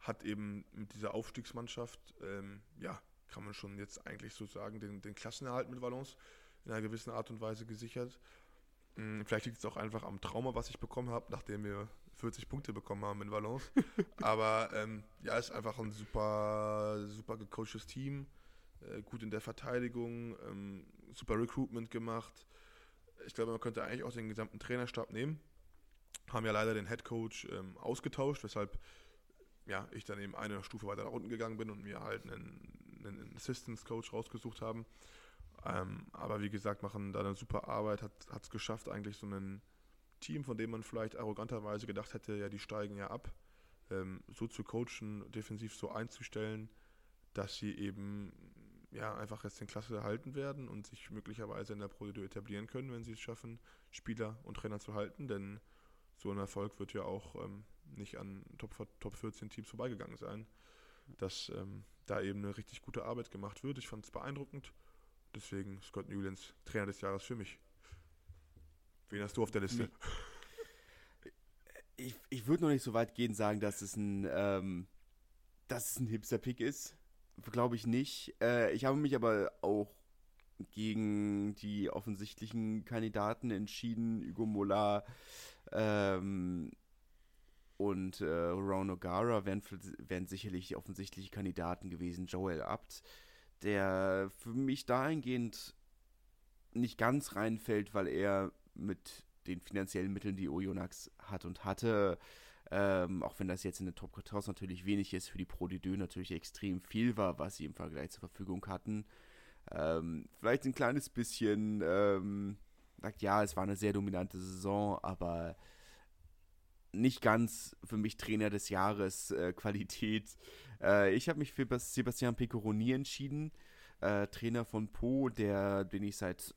hat eben mit dieser Aufstiegsmannschaft ähm, ja, kann man schon jetzt eigentlich so sagen, den, den Klassenerhalt mit Valence in einer gewissen Art und Weise gesichert. Hm, vielleicht liegt es auch einfach am Trauma, was ich bekommen habe, nachdem wir 40 Punkte bekommen haben in Valence. Aber ähm, ja, ist einfach ein super, super gecoachtes Team äh, gut in der Verteidigung, ähm, super Recruitment gemacht. Ich glaube, man könnte eigentlich auch den gesamten Trainerstab nehmen. Haben ja leider den Head Coach ähm, ausgetauscht, weshalb ja, ich dann eben eine Stufe weiter nach unten gegangen bin und mir halt einen, einen Assistance Coach rausgesucht haben. Ähm, aber wie gesagt, machen da eine super Arbeit, hat es geschafft, eigentlich so ein Team, von dem man vielleicht arroganterweise gedacht hätte, ja, die steigen ja ab, ähm, so zu coachen, defensiv so einzustellen, dass sie eben ja einfach jetzt in Klasse erhalten werden und sich möglicherweise in der Pro etablieren können, wenn sie es schaffen, Spieler und Trainer zu halten, denn so ein Erfolg wird ja auch ähm, nicht an Top, Top 14 Teams vorbeigegangen sein, dass ähm, da eben eine richtig gute Arbeit gemacht wird. Ich fand es beeindruckend. Deswegen Scott Newlands Trainer des Jahres für mich. Wen hast du auf der Liste? Ich, ich würde noch nicht so weit gehen sagen, dass es ein, ähm, dass es ein Hipster-Pick ist. Glaube ich nicht. Äh, ich habe mich aber auch gegen die offensichtlichen Kandidaten entschieden. Hugo Mola ähm, und äh, Ron O'Gara wären, wären sicherlich offensichtliche Kandidaten gewesen. Joel Abt, der für mich dahingehend nicht ganz reinfällt, weil er mit den finanziellen Mitteln, die Oyonnax hat und hatte, ähm, auch wenn das jetzt in der Top 14 natürlich wenig ist, für die Pro D2 natürlich extrem viel war, was sie im Vergleich zur Verfügung hatten. Ähm, vielleicht ein kleines bisschen, ähm, sagt ja, es war eine sehr dominante Saison, aber nicht ganz für mich Trainer des Jahres äh, Qualität. Äh, ich habe mich für Sebastian Pecoroni entschieden, äh, Trainer von Po, der den ich seit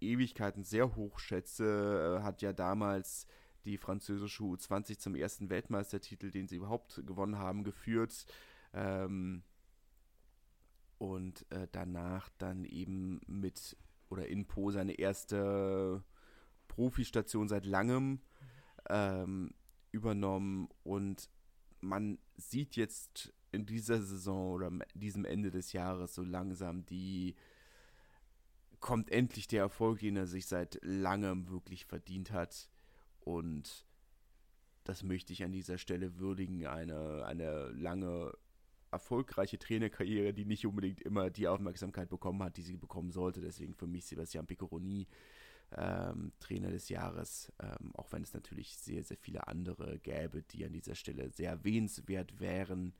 Ewigkeiten sehr hoch schätze, äh, hat ja damals die französische U20 zum ersten Weltmeistertitel, den sie überhaupt gewonnen haben, geführt. Ähm, und äh, danach dann eben mit oder in Po seine erste Profistation seit langem ähm, übernommen und man sieht jetzt in dieser Saison oder diesem Ende des Jahres so langsam die kommt endlich der Erfolg, den er sich seit langem wirklich verdient hat. Und das möchte ich an dieser Stelle würdigen. Eine, eine lange, erfolgreiche Trainerkarriere, die nicht unbedingt immer die Aufmerksamkeit bekommen hat, die sie bekommen sollte. Deswegen für mich Sebastian Piccoroni, ähm, Trainer des Jahres. Ähm, auch wenn es natürlich sehr, sehr viele andere gäbe, die an dieser Stelle sehr erwähnenswert wären.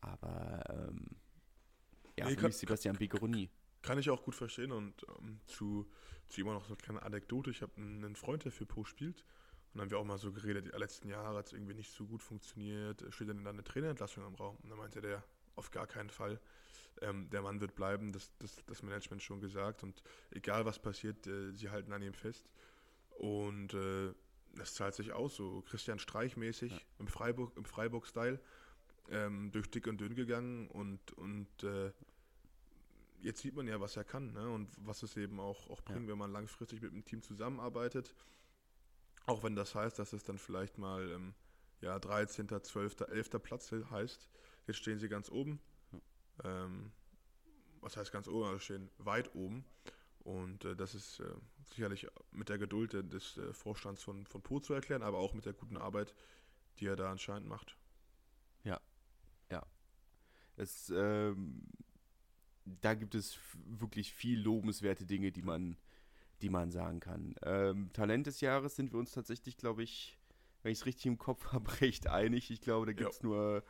Aber ähm, ja, nee, für mich Sebastian Piccoroni. Kann ich auch gut verstehen und ähm, zu, zu immer noch so eine kleine Anekdote. Ich habe einen Freund, der für Po spielt. Und dann haben wir auch mal so geredet, die letzten Jahre hat es irgendwie nicht so gut funktioniert. Steht denn dann eine Trainerentlassung im Raum? Und dann meinte der, auf gar keinen Fall. Ähm, der Mann wird bleiben, das, das, das Management schon gesagt. Und egal was passiert, äh, sie halten an ihm fest. Und äh, das zahlt sich aus, so Christian Streich mäßig, ja. im Freiburg-Style, im Freiburg ähm, durch dick und dünn gegangen und, und äh, jetzt sieht man ja, was er kann ne? und was es eben auch, auch bringt, ja. wenn man langfristig mit einem Team zusammenarbeitet. Auch wenn das heißt, dass es dann vielleicht mal ähm, ja, 13., 12., 11. Platz heißt. Jetzt stehen sie ganz oben. Ähm, was heißt ganz oben? Also stehen weit oben. Und äh, das ist äh, sicherlich mit der Geduld des äh, Vorstands von, von Po zu erklären, aber auch mit der guten Arbeit, die er da anscheinend macht. Ja, ja. Es ähm, da gibt es wirklich viel lobenswerte Dinge, die man, die man sagen kann. Ähm, Talent des Jahres sind wir uns tatsächlich, glaube ich, wenn ich es richtig im Kopf habe, recht einig. Ich glaube, da gibt es nur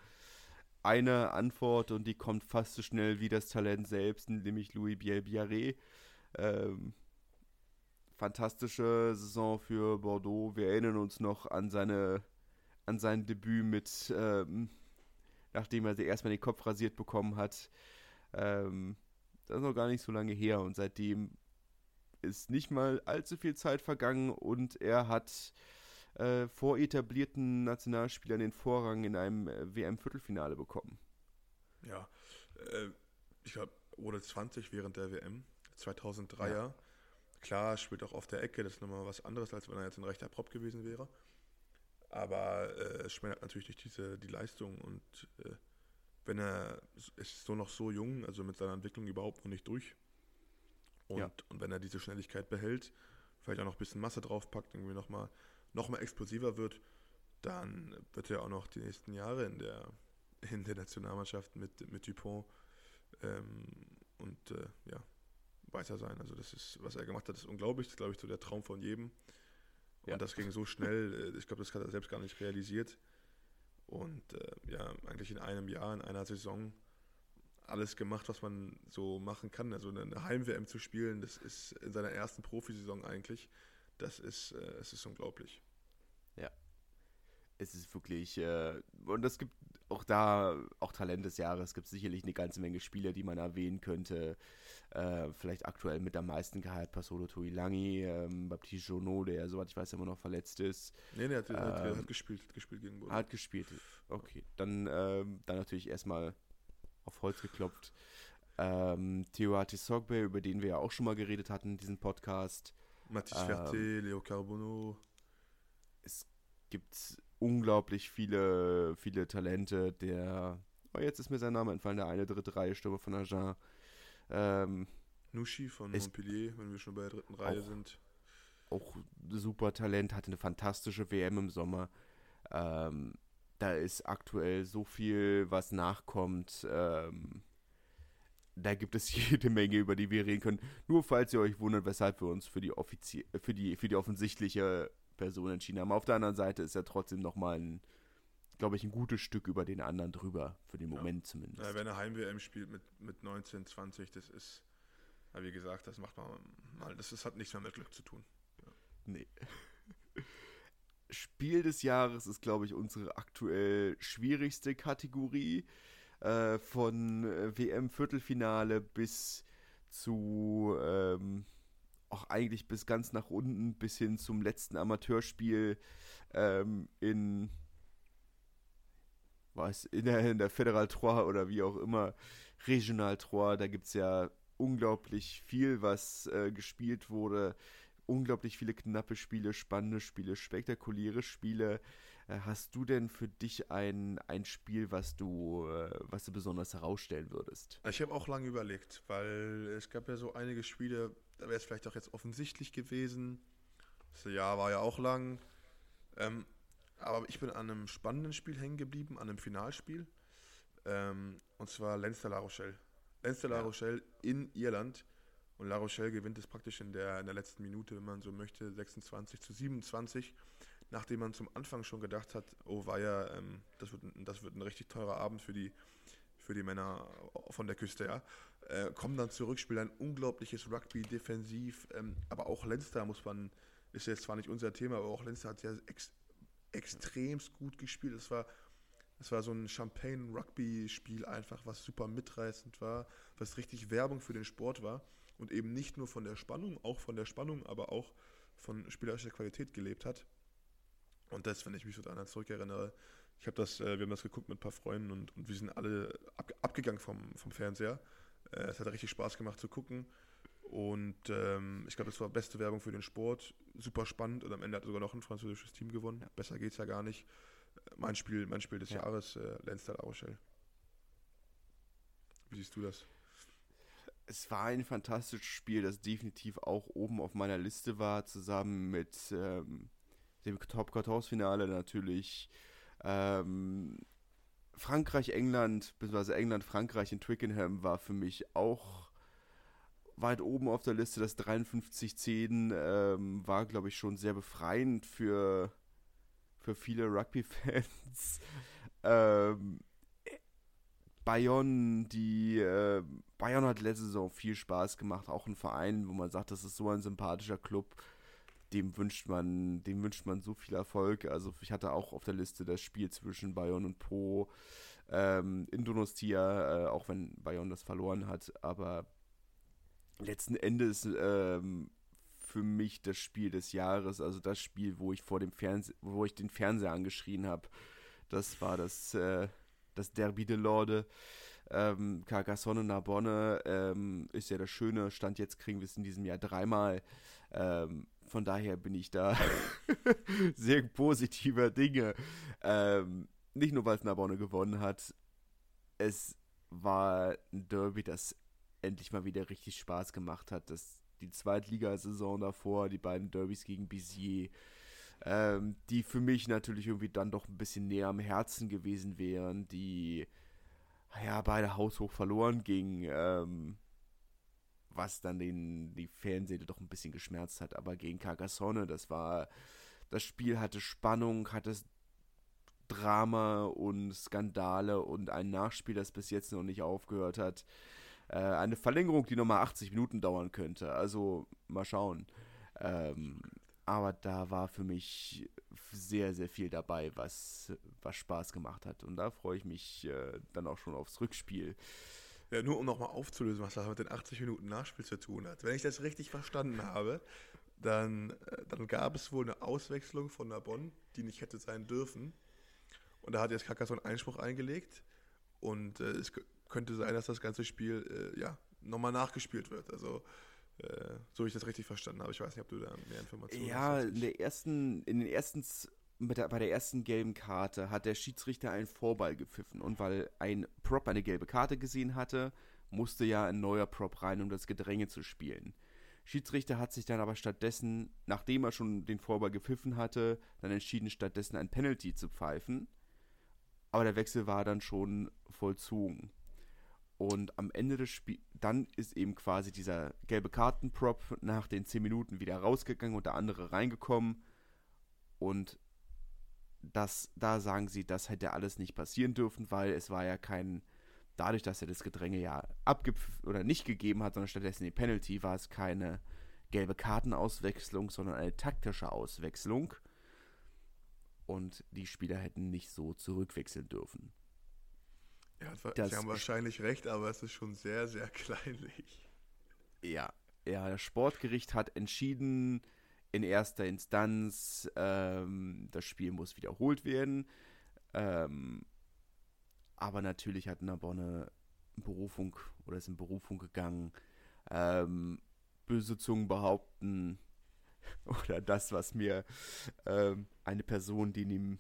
eine Antwort und die kommt fast so schnell wie das Talent selbst, nämlich Louis Biel-Biarré. Ähm, fantastische Saison für Bordeaux. Wir erinnern uns noch an seine an sein Debüt mit, ähm, nachdem er erstmal den Kopf rasiert bekommen hat. Ähm, das ist noch gar nicht so lange her und seitdem ist nicht mal allzu viel Zeit vergangen und er hat äh, vor etablierten Nationalspielern den Vorrang in einem äh, WM-Viertelfinale bekommen. Ja, äh, ich glaube, wurde 20 während der WM, 2003er. Ja. Klar, spielt auch auf der Ecke, das ist nochmal was anderes, als wenn er jetzt ein rechter Prop gewesen wäre. Aber äh, es schmälert natürlich nicht diese, die Leistung und äh, wenn er ist so noch so jung, also mit seiner Entwicklung überhaupt noch nicht durch. Und, ja. und wenn er diese Schnelligkeit behält, vielleicht auch noch ein bisschen Masse draufpackt, irgendwie nochmal noch mal explosiver wird, dann wird er auch noch die nächsten Jahre in der, in der Nationalmannschaft mit, mit Dupont ähm, und äh, ja, weiter sein. Also das ist, was er gemacht hat, ist unglaublich. Das ist, glaube ich, so der Traum von jedem. Ja. Und das ging so schnell, äh, ich glaube, das hat er selbst gar nicht realisiert. Und äh, ja, eigentlich in einem Jahr, in einer Saison alles gemacht, was man so machen kann. Also eine Heim-WM zu spielen, das ist in seiner ersten Profisaison eigentlich, das ist, äh, es ist unglaublich. Ja. Es ist wirklich, äh, und es gibt auch da, auch Talent des Jahres, es gibt sicherlich eine ganze Menge Spieler, die man erwähnen könnte. Äh, vielleicht aktuell mit am meisten Gehalt Pasolo Tuilangi, ähm, Baptiste Jonot, der, soweit ich weiß, immer noch verletzt ist. Nee, nee, hat, ähm, hat, hat gespielt, hat gespielt gegen Boden. Hat gespielt, okay. Dann, ähm, dann natürlich erstmal auf Holz geklopft. Ähm, Theo Artisogbe, über den wir ja auch schon mal geredet hatten in diesem Podcast. Mathis Ferté, ähm, Leo Carbono. Es gibt unglaublich viele, viele Talente. Der, oh, jetzt ist mir sein Name entfallen, der eine dritte Reihe Stürmer von Agen. Ähm, Nushi von Montpellier, wenn wir schon bei der dritten Reihe auch, sind. Auch super Talent, hatte eine fantastische WM im Sommer. Ähm, da ist aktuell so viel, was nachkommt. Ähm, da gibt es jede Menge, über die wir reden können. Nur falls ihr euch wundert, weshalb wir uns für die, offizie für die, für die offensichtliche Person entschieden haben. Auf der anderen Seite ist er trotzdem nochmal ein, glaube ich, ein gutes Stück über den anderen drüber, für den Moment ja. zumindest. Ja, wenn er Heim-WM spielt mit, mit 19, 20, das ist, ja, wie gesagt, das macht man mal, das, das hat nichts mehr mit Glück zu tun. Ja. Nee. Spiel des Jahres ist, glaube ich, unsere aktuell schwierigste Kategorie. Äh, von äh, WM-Viertelfinale bis zu, ähm, auch eigentlich bis ganz nach unten, bis hin zum letzten Amateurspiel ähm, in, was, in der, in der Federal Trois oder wie auch immer, Regional Trois. Da gibt es ja unglaublich viel, was äh, gespielt wurde unglaublich viele knappe Spiele, spannende Spiele, spektakuläre Spiele. Äh, hast du denn für dich ein, ein Spiel, was du, äh, was du besonders herausstellen würdest? Ich habe auch lange überlegt, weil es gab ja so einige Spiele, da wäre es vielleicht auch jetzt offensichtlich gewesen. Das Jahr war ja auch lang. Ähm, aber ich bin an einem spannenden Spiel hängen geblieben, an einem Finalspiel. Ähm, und zwar Leinster La Rochelle. Leinster La Rochelle in Irland. Und La Rochelle gewinnt es praktisch in der, in der letzten Minute, wenn man so möchte, 26 zu 27. Nachdem man zum Anfang schon gedacht hat, oh ja, ähm, das, wird, das wird ein richtig teurer Abend für die, für die Männer von der Küste, ja. Äh, kommen dann zurück, spielen ein unglaubliches Rugby, defensiv, ähm, aber auch Leinster muss man, ist jetzt zwar nicht unser Thema, aber auch Leinster hat ja ex, extremst gut gespielt. Es war, es war so ein Champagne-Rugby-Spiel einfach, was super mitreißend war, was richtig Werbung für den Sport war und eben nicht nur von der Spannung, auch von der Spannung, aber auch von spielerischer Qualität gelebt hat. Und das, wenn ich mich so daran zurückerinnere, ich habe das, äh, wir haben das geguckt mit ein paar Freunden und, und wir sind alle ab, abgegangen vom, vom Fernseher. Äh, es hat richtig Spaß gemacht zu gucken. Und ähm, ich glaube, das war beste Werbung für den Sport. Super spannend und am Ende hat sogar noch ein französisches Team gewonnen. Ja. Besser es ja gar nicht. Mein Spiel, mein Spiel des ja. Jahres, äh, Leinster La Rochelle. Wie siehst du das? es war ein fantastisches Spiel, das definitiv auch oben auf meiner Liste war, zusammen mit ähm, dem Top-14-Finale natürlich. Ähm, Frankreich-England, beziehungsweise England-Frankreich in Twickenham war für mich auch weit oben auf der Liste. Das 53-10 ähm, war, glaube ich, schon sehr befreiend für, für viele Rugby-Fans. ähm, Bayonne, die äh, Bayern hat letzte Saison viel Spaß gemacht, auch ein Verein, wo man sagt, das ist so ein sympathischer Club, dem wünscht man, dem wünscht man so viel Erfolg. Also ich hatte auch auf der Liste das Spiel zwischen Bayern und Po ähm, in Donostia, äh, auch wenn Bayern das verloren hat, aber letzten Endes ähm, für mich das Spiel des Jahres, also das Spiel, wo ich vor dem Fernseh, wo ich den Fernseher angeschrien habe, das war das äh, das Derby de Lorde. Ähm, Carcassonne Narbonne ähm, ist ja das Schöne, Stand jetzt kriegen wir es in diesem Jahr dreimal. Ähm, von daher bin ich da sehr positiver Dinge. Ähm, nicht nur, weil es Narbonne gewonnen hat, es war ein Derby, das endlich mal wieder richtig Spaß gemacht hat. Das, die Zweitligasaison davor, die beiden Derbys gegen Bizier, ähm, die für mich natürlich irgendwie dann doch ein bisschen näher am Herzen gewesen wären, die ja beide haushoch verloren gingen. Ähm, was dann den, die Fanseele doch ein bisschen geschmerzt hat. Aber gegen Carcassonne, das war, das Spiel hatte Spannung, hatte Drama und Skandale und ein Nachspiel, das bis jetzt noch nicht aufgehört hat. Äh, eine Verlängerung, die nochmal 80 Minuten dauern könnte. Also mal schauen. Ähm, aber da war für mich sehr, sehr viel dabei, was, was Spaß gemacht hat. Und da freue ich mich äh, dann auch schon aufs Rückspiel. Ja, nur um nochmal aufzulösen, was das mit den 80 Minuten Nachspiel zu tun hat. Wenn ich das richtig verstanden habe, dann, äh, dann gab es wohl eine Auswechslung von Narbonne, die nicht hätte sein dürfen. Und da hat jetzt Carcassonne Einspruch eingelegt. Und äh, es könnte sein, dass das ganze Spiel äh, ja, nochmal nachgespielt wird. Also äh, so wie ich das richtig verstanden habe. Ich weiß nicht, ob du da mehr Informationen ja, hast. Ja, in der ersten, in den ersten der, bei der ersten gelben Karte hat der Schiedsrichter einen Vorball gepfiffen und weil ein Prop eine gelbe Karte gesehen hatte, musste ja ein neuer Prop rein, um das Gedränge zu spielen. Schiedsrichter hat sich dann aber stattdessen, nachdem er schon den Vorball gepfiffen hatte, dann entschieden, stattdessen ein Penalty zu pfeifen. Aber der Wechsel war dann schon vollzogen. Und am Ende des Spiels, dann ist eben quasi dieser gelbe Kartenprop nach den 10 Minuten wieder rausgegangen und der andere reingekommen. Und das, da sagen sie, das hätte alles nicht passieren dürfen, weil es war ja kein, dadurch, dass er das Gedränge ja abge oder nicht gegeben hat, sondern stattdessen die Penalty, war es keine gelbe Kartenauswechslung, sondern eine taktische Auswechslung. Und die Spieler hätten nicht so zurückwechseln dürfen. Ja, das, Sie haben wahrscheinlich recht, aber es ist schon sehr, sehr kleinlich. Ja, ja, das Sportgericht hat entschieden in erster Instanz, ähm, das Spiel muss wiederholt werden. Ähm, aber natürlich hat Nabonne Berufung oder ist in Berufung gegangen. Ähm, böse Zungen behaupten, oder das, was mir ähm, eine Person, die ihm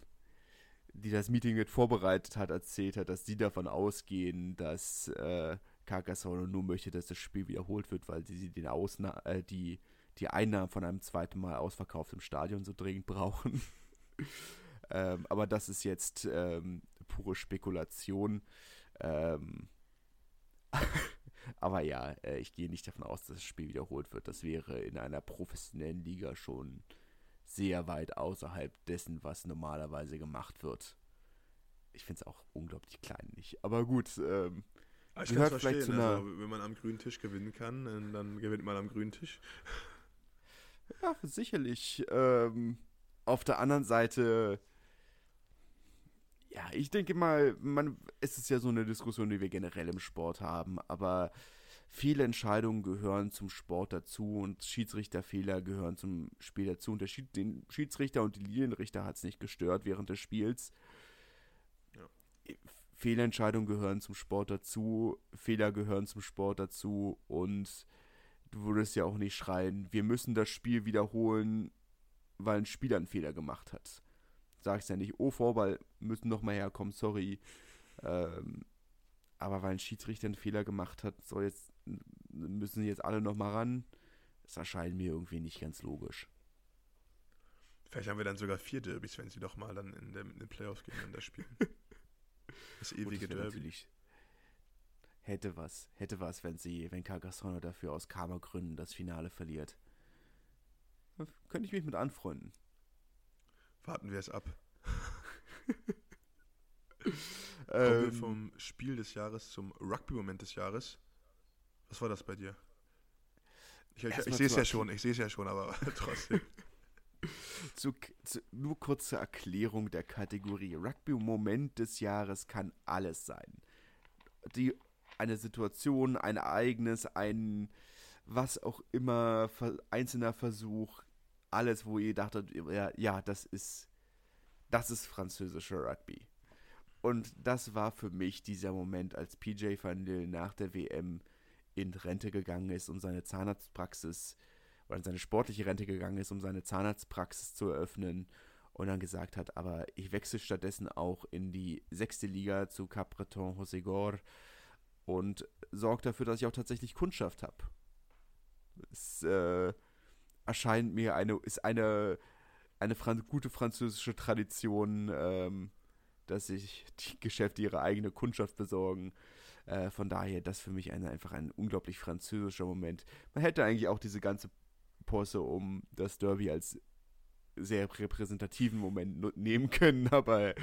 die das Meeting mit vorbereitet hat, erzählt hat, dass sie davon ausgehen, dass äh, Carcassonne nur möchte, dass das Spiel wiederholt wird, weil sie den Ausna äh, die, die Einnahmen von einem zweiten Mal ausverkauftem Stadion so dringend brauchen. ähm, aber das ist jetzt ähm, pure Spekulation. Ähm, aber ja, äh, ich gehe nicht davon aus, dass das Spiel wiederholt wird. Das wäre in einer professionellen Liga schon sehr weit außerhalb dessen, was normalerweise gemacht wird. Ich finde es auch unglaublich kleinlich. Aber gut, ähm, ich kann es verstehen. Also, wenn man am grünen Tisch gewinnen kann, dann gewinnt man am grünen Tisch. Ja, sicherlich. Ähm, auf der anderen Seite, ja, ich denke mal, man, es ist ja so eine Diskussion, die wir generell im Sport haben, aber viele Entscheidungen gehören zum Sport dazu und Schiedsrichterfehler gehören zum Spiel dazu. Und der Schied, den Schiedsrichter und die Linienrichter hat es nicht gestört während des Spiels. Ja. Fehlentscheidungen gehören zum Sport dazu, Fehler gehören zum Sport dazu und du würdest ja auch nicht schreien, wir müssen das Spiel wiederholen, weil ein Spieler einen Fehler gemacht hat. Sagst ja nicht, oh Vorball, müssen noch mal herkommen, sorry. Ähm, aber weil ein Schiedsrichter einen Fehler gemacht hat, soll jetzt, müssen jetzt alle nochmal ran. Das erscheint mir irgendwie nicht ganz logisch. Vielleicht haben wir dann sogar vier Derbys, wenn sie doch mal dann in, der, in den Playoffs gegeneinander spielen. Das ewige das Derby. Natürlich hätte was, hätte was, wenn sie, wenn Carcassonne dafür aus Karma-Gründen das Finale verliert. Könnte ich mich mit anfreunden. Warten wir es ab. Kommen wir ähm, vom Spiel des Jahres zum Rugby-Moment des Jahres. Was war das bei dir? Ich, ich, ich sehe es ja schon, ich sehe es ja schon, aber trotzdem. zu, zu, nur kurze Erklärung der Kategorie. Rugby-Moment des Jahres kann alles sein. Die, eine Situation, ein Ereignis, ein was auch immer, einzelner Versuch, alles, wo ihr dachtet, ja, ja das ist, das ist französischer Rugby. Und das war für mich dieser Moment, als PJ Van Lille nach der WM in Rente gegangen ist, um seine Zahnarztpraxis oder in seine sportliche Rente gegangen ist, um seine Zahnarztpraxis zu eröffnen und dann gesagt hat, aber ich wechsle stattdessen auch in die sechste Liga zu Capbreton Hosegor und sorge dafür, dass ich auch tatsächlich Kundschaft habe. Es äh, erscheint mir eine, ist eine, eine Fran gute französische Tradition, ähm, dass sich die Geschäfte ihre eigene Kundschaft besorgen. Äh, von daher, das für mich ein, einfach ein unglaublich französischer Moment. Man hätte eigentlich auch diese ganze Posse um das Derby als sehr repräsentativen Moment nehmen können, aber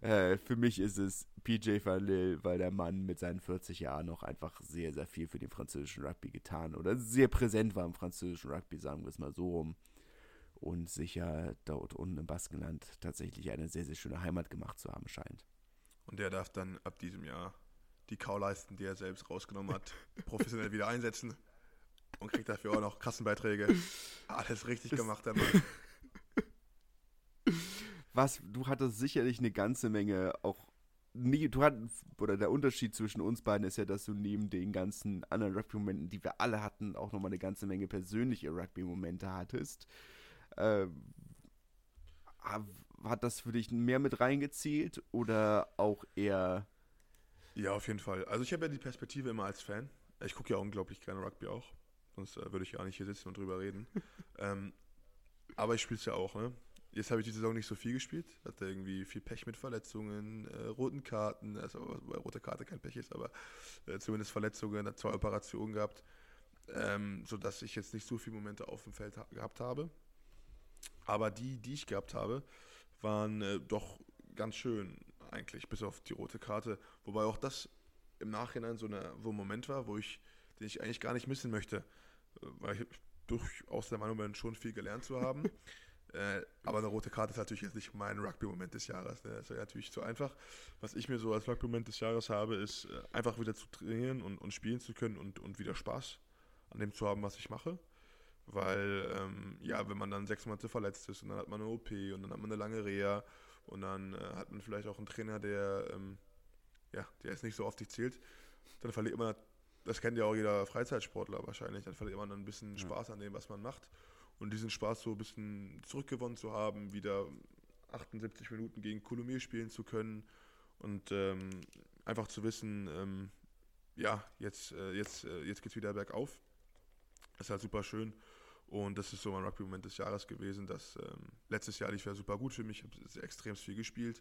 äh, für mich ist es PJ Van weil der Mann mit seinen 40 Jahren noch einfach sehr, sehr viel für den französischen Rugby getan oder sehr präsent war im französischen Rugby, sagen wir es mal so rum. Und sicher dort unten im Baskenland tatsächlich eine sehr, sehr schöne Heimat gemacht zu haben scheint. Und der darf dann ab diesem Jahr die Kauleisten, die er selbst rausgenommen hat, professionell wieder einsetzen und kriegt dafür auch noch Kassenbeiträge. Alles richtig gemacht, der Mann was, du hattest sicherlich eine ganze Menge auch nie, du hattest, oder der Unterschied zwischen uns beiden ist ja, dass du neben den ganzen anderen Rugby-Momenten, die wir alle hatten, auch nochmal eine ganze Menge persönliche Rugby-Momente hattest. Äh, hat das für dich mehr mit reingezählt oder auch eher. Ja, auf jeden Fall. Also ich habe ja die Perspektive immer als Fan. Ich gucke ja unglaublich gerne Rugby auch. Sonst äh, würde ich ja auch nicht hier sitzen und drüber reden. ähm, aber ich spiele es ja auch, ne? Jetzt habe ich die Saison nicht so viel gespielt. Hatte irgendwie viel Pech mit Verletzungen, äh, roten Karten, also weil rote Karte kein Pech ist, aber äh, zumindest Verletzungen, hat zwei Operationen gehabt, ähm, sodass ich jetzt nicht so viele Momente auf dem Feld ha gehabt habe. Aber die, die ich gehabt habe, waren äh, doch ganz schön eigentlich, bis auf die rote Karte. Wobei auch das im Nachhinein so, eine, so ein Moment war, wo ich, den ich eigentlich gar nicht missen möchte, äh, weil ich durchaus der Meinung bin, schon viel gelernt zu haben. Äh, aber eine rote Karte ist natürlich jetzt nicht mein Rugby-Moment des Jahres. Ne? Das ist ja natürlich zu einfach. Was ich mir so als Rugby-Moment des Jahres habe, ist äh, einfach wieder zu trainieren und, und spielen zu können und, und wieder Spaß an dem zu haben, was ich mache. Weil, ähm, ja, wenn man dann sechs Monate verletzt ist und dann hat man eine OP und dann hat man eine lange Reha und dann äh, hat man vielleicht auch einen Trainer, der, ähm, ja, der jetzt nicht so auf dich zählt, dann verliert man, das kennt ja auch jeder Freizeitsportler wahrscheinlich, dann verliert man dann ein bisschen Spaß an dem, was man macht und diesen Spaß so ein bisschen zurückgewonnen zu haben, wieder 78 Minuten gegen Colomiers spielen zu können und ähm, einfach zu wissen, ähm, ja, jetzt, äh, jetzt, äh, jetzt geht es wieder bergauf. Das ist halt super schön. Und das ist so mein Rugby-Moment des Jahres gewesen. Das ähm, letztes Jahr lief ja super gut für mich. Ich habe extrem viel gespielt.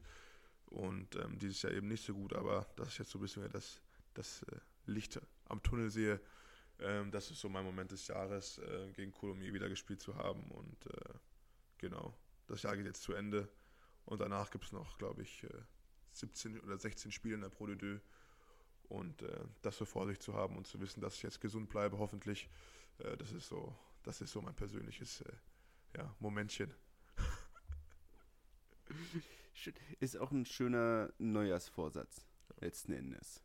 Und ähm, dieses Jahr eben nicht so gut. Aber das ist jetzt so ein bisschen das, das äh, Licht am Tunnel sehe, ähm, das ist so mein Moment des Jahres, äh, gegen Colomiers wieder gespielt zu haben. Und äh, genau, das Jahr geht jetzt zu Ende. Und danach gibt es noch, glaube ich, äh, 17 oder 16 Spiele in der Pro de Deux. Und äh, das so vor sich zu haben und zu wissen, dass ich jetzt gesund bleibe, hoffentlich, äh, das ist so, das ist so mein persönliches äh, ja, Momentchen. Ist auch ein schöner Neujahrsvorsatz, letzten Endes.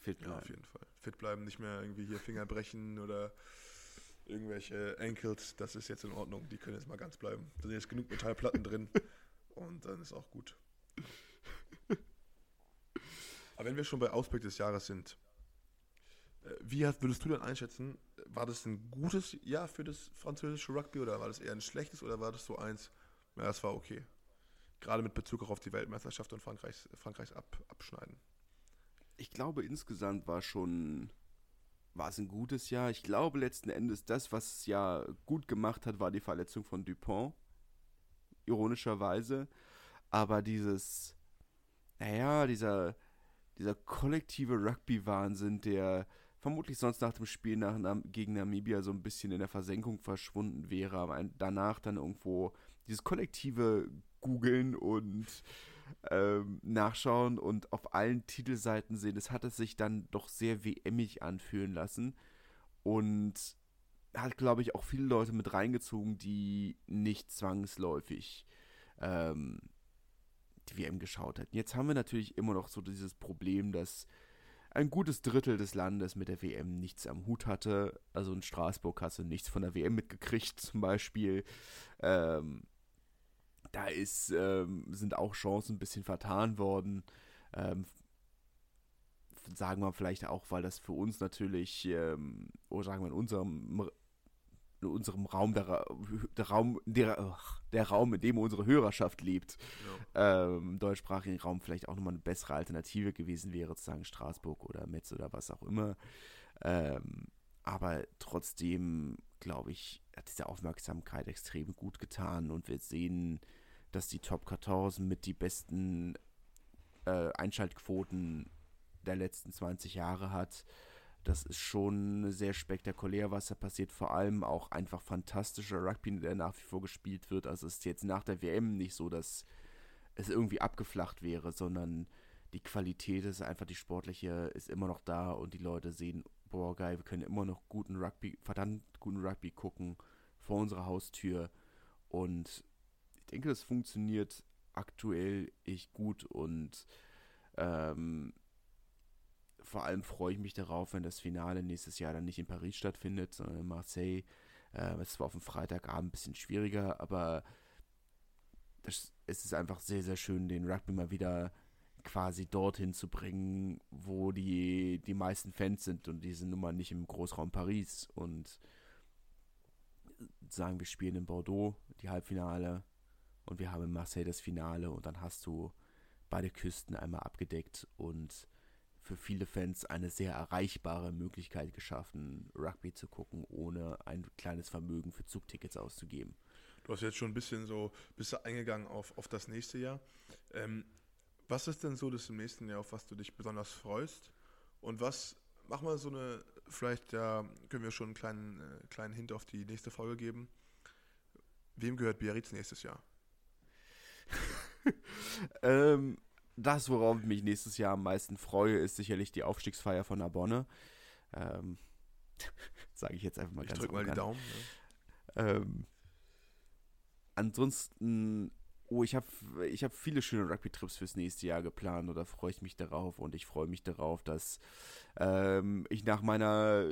Fit bleiben. Ja, auf jeden Fall. Fit bleiben, nicht mehr irgendwie hier Finger brechen oder irgendwelche Ankles. Das ist jetzt in Ordnung. Die können jetzt mal ganz bleiben. Da sind jetzt genug Metallplatten drin und dann ist auch gut. Aber wenn wir schon bei Ausblick des Jahres sind, äh, wie würdest du denn einschätzen, war das ein gutes Jahr für das französische Rugby oder war das eher ein schlechtes oder war das so eins, ja, das war okay? Gerade mit Bezug auch auf die Weltmeisterschaft und Frankreichs, Frankreichs Ab, Abschneiden ich glaube, insgesamt war schon, war es ein gutes Jahr. Ich glaube, letzten Endes, das, was es ja gut gemacht hat, war die Verletzung von Dupont. Ironischerweise. Aber dieses, naja, dieser, dieser kollektive Rugby-Wahnsinn, der vermutlich sonst nach dem Spiel nach, gegen Namibia so ein bisschen in der Versenkung verschwunden wäre, aber danach dann irgendwo dieses kollektive Googeln und ähm, nachschauen und auf allen Titelseiten sehen. Es hat es sich dann doch sehr WMig anfühlen lassen und hat, glaube ich, auch viele Leute mit reingezogen, die nicht zwangsläufig ähm, die WM geschaut hätten. Jetzt haben wir natürlich immer noch so dieses Problem, dass ein gutes Drittel des Landes mit der WM nichts am Hut hatte. Also in Straßburg hast du nichts von der WM mitgekriegt, zum Beispiel. Ähm, da ist, ähm, sind auch Chancen ein bisschen vertan worden. Ähm, sagen wir vielleicht auch, weil das für uns natürlich, ähm, oder sagen wir in unserem, in unserem Raum, der, der Raum, der, der Raum, in dem unsere Hörerschaft lebt, ja. ähm, deutschsprachigen Raum vielleicht auch nochmal eine bessere Alternative gewesen wäre, zu sagen Straßburg oder Metz oder was auch immer. Ähm, aber trotzdem, glaube ich, hat diese Aufmerksamkeit extrem gut getan und wir sehen, dass die Top 14 mit die besten äh, Einschaltquoten der letzten 20 Jahre hat. Das ist schon sehr spektakulär, was da passiert. Vor allem auch einfach fantastischer Rugby, der nach wie vor gespielt wird. Also es ist jetzt nach der WM nicht so, dass es irgendwie abgeflacht wäre, sondern die Qualität ist einfach die sportliche, ist immer noch da und die Leute sehen, boah, geil, wir können immer noch guten Rugby, verdammt guten Rugby gucken vor unserer Haustür. Und denke, das funktioniert aktuell echt gut und ähm, vor allem freue ich mich darauf, wenn das Finale nächstes Jahr dann nicht in Paris stattfindet, sondern in Marseille. Äh, es war auf dem Freitagabend ein bisschen schwieriger, aber das, es ist einfach sehr, sehr schön, den Rugby mal wieder quasi dorthin zu bringen, wo die, die meisten Fans sind und diese Nummer nicht im Großraum Paris. Und sagen, wir spielen in Bordeaux die Halbfinale und wir haben in Marseille das Finale und dann hast du beide Küsten einmal abgedeckt und für viele Fans eine sehr erreichbare Möglichkeit geschaffen, Rugby zu gucken, ohne ein kleines Vermögen für Zugtickets auszugeben. Du hast jetzt schon ein bisschen so, bist du eingegangen auf, auf das nächste Jahr. Ähm, was ist denn so das im nächsten Jahr, auf was du dich besonders freust? Und was, mach mal so eine, vielleicht ja, können wir schon einen kleinen, äh, kleinen Hint auf die nächste Folge geben. Wem gehört Biarritz nächstes Jahr? ähm, das, worauf ich mich nächstes Jahr am meisten freue, ist sicherlich die Aufstiegsfeier von Narbonne. Ähm, Sage ich jetzt einfach mal ich ganz drück mal die Daumen. Ne? Ähm, ansonsten, oh, ich habe ich hab viele schöne Rugby-Trips fürs nächste Jahr geplant oder freue ich mich darauf und ich freue mich darauf, dass ähm, ich nach meiner,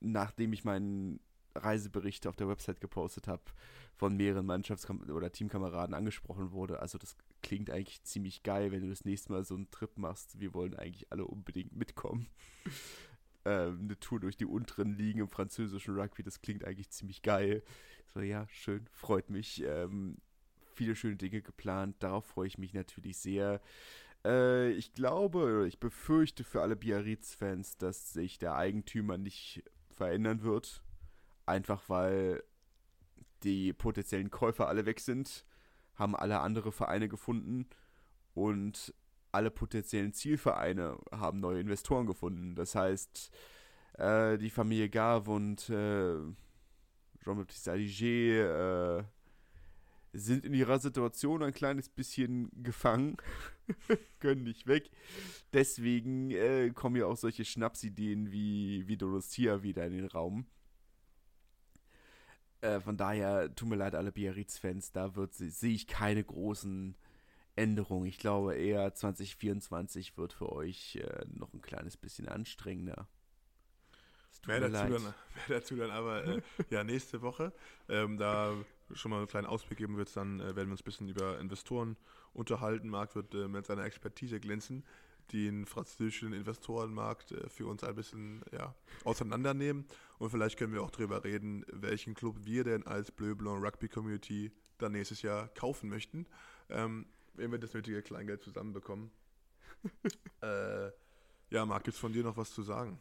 nachdem ich meinen Reisebericht auf der Website gepostet habe, von mehreren Mannschafts- oder Teamkameraden angesprochen wurde. Also das klingt eigentlich ziemlich geil, wenn du das nächste Mal so einen Trip machst. Wir wollen eigentlich alle unbedingt mitkommen. ähm, eine Tour durch die unteren Ligen im französischen Rugby, das klingt eigentlich ziemlich geil. So, ja, schön, freut mich. Ähm, viele schöne Dinge geplant, darauf freue ich mich natürlich sehr. Äh, ich glaube, ich befürchte für alle Biarritz-Fans, dass sich der Eigentümer nicht verändern wird. Einfach weil die potenziellen Käufer alle weg sind, haben alle andere Vereine gefunden und alle potenziellen Zielvereine haben neue Investoren gefunden. Das heißt, äh, die Familie Gave und äh, Jean-Baptiste Aliger äh, sind in ihrer Situation ein kleines bisschen gefangen, können nicht weg. Deswegen äh, kommen ja auch solche Schnapsideen wie, wie Donostia wieder in den Raum. Äh, von daher, tut mir leid, alle Biarritz-Fans, da sehe ich keine großen Änderungen. Ich glaube eher 2024 wird für euch äh, noch ein kleines bisschen anstrengender. Mehr dazu, dann, mehr dazu, dann, aber äh, ja, nächste Woche. Ähm, da schon mal einen kleinen Ausblick geben wird, dann äh, werden wir uns ein bisschen über Investoren unterhalten. Marc wird äh, mit seiner Expertise glänzen den französischen Investorenmarkt äh, für uns ein bisschen ja, auseinandernehmen. Und vielleicht können wir auch darüber reden, welchen Club wir denn als Bleu Blanc Rugby Community dann nächstes Jahr kaufen möchten, ähm, wenn wir das nötige Kleingeld zusammenbekommen. äh, ja, Marc, gibt es von dir noch was zu sagen?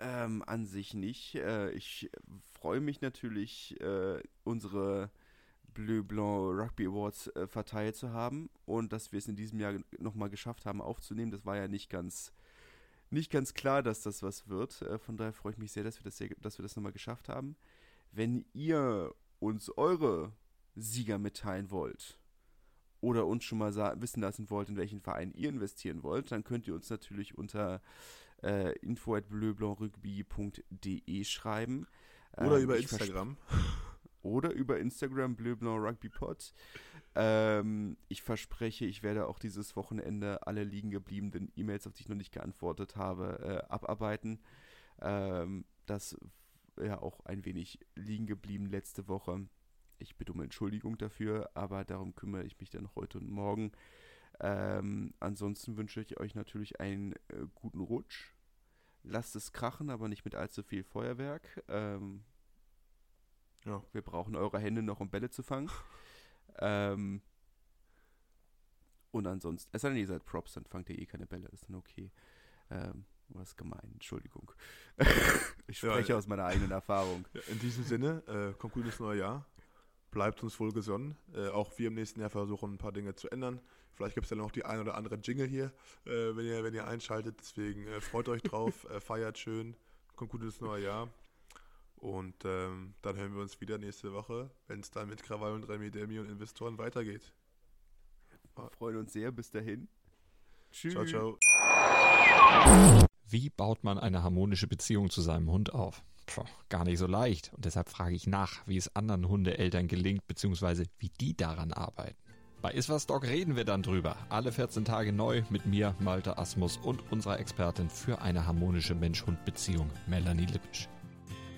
Ähm, an sich nicht. Äh, ich freue mich natürlich, äh, unsere Bleu Blanc Rugby Awards äh, verteilt zu haben und dass wir es in diesem Jahr nochmal geschafft haben aufzunehmen. Das war ja nicht ganz, nicht ganz klar, dass das was wird. Äh, von daher freue ich mich sehr, dass wir das, sehr, dass wir das nochmal geschafft haben. Wenn ihr uns eure Sieger mitteilen wollt oder uns schon mal wissen lassen wollt, in welchen Verein ihr investieren wollt, dann könnt ihr uns natürlich unter äh, info at bleublancrugby.de schreiben. Oder ähm, über Instagram oder über Instagram Bleu Blanc Rugby Pod. Ähm, ich verspreche, ich werde auch dieses Wochenende alle liegen gebliebenen E-Mails, auf die ich noch nicht geantwortet habe, äh, abarbeiten. Ähm, das ja auch ein wenig liegen geblieben letzte Woche. Ich bitte um Entschuldigung dafür, aber darum kümmere ich mich dann heute und morgen. Ähm, ansonsten wünsche ich euch natürlich einen äh, guten Rutsch. Lasst es krachen, aber nicht mit allzu viel Feuerwerk. Ähm, ja. Wir brauchen eure Hände noch, um Bälle zu fangen. ähm, und ansonsten, es sei denn, ihr seid Props, dann fangt ihr eh keine Bälle, ist dann okay. Ähm, was gemein, Entschuldigung. ich spreche ja, aus meiner eigenen Erfahrung. In diesem Sinne, äh, kommt gutes neues Jahr. bleibt uns wohl gesonnen. Äh, auch wir im nächsten Jahr versuchen, ein paar Dinge zu ändern. Vielleicht gibt es dann noch die ein oder andere Jingle hier, äh, wenn, ihr, wenn ihr einschaltet. Deswegen äh, freut euch drauf, äh, feiert schön, kommt gut ins neue Jahr. Und ähm, dann hören wir uns wieder nächste Woche, wenn es dann mit Krawall und Remi Demi und Investoren weitergeht. Wir freuen uns sehr. Bis dahin. Tschüss. Ciao, ciao. Wie baut man eine harmonische Beziehung zu seinem Hund auf? Puh, gar nicht so leicht. Und deshalb frage ich nach, wie es anderen Hundeeltern gelingt, beziehungsweise wie die daran arbeiten. Bei Iswas Dog reden wir dann drüber. Alle 14 Tage neu mit mir, Malte Asmus und unserer Expertin für eine harmonische Mensch-Hund-Beziehung, Melanie Lippisch.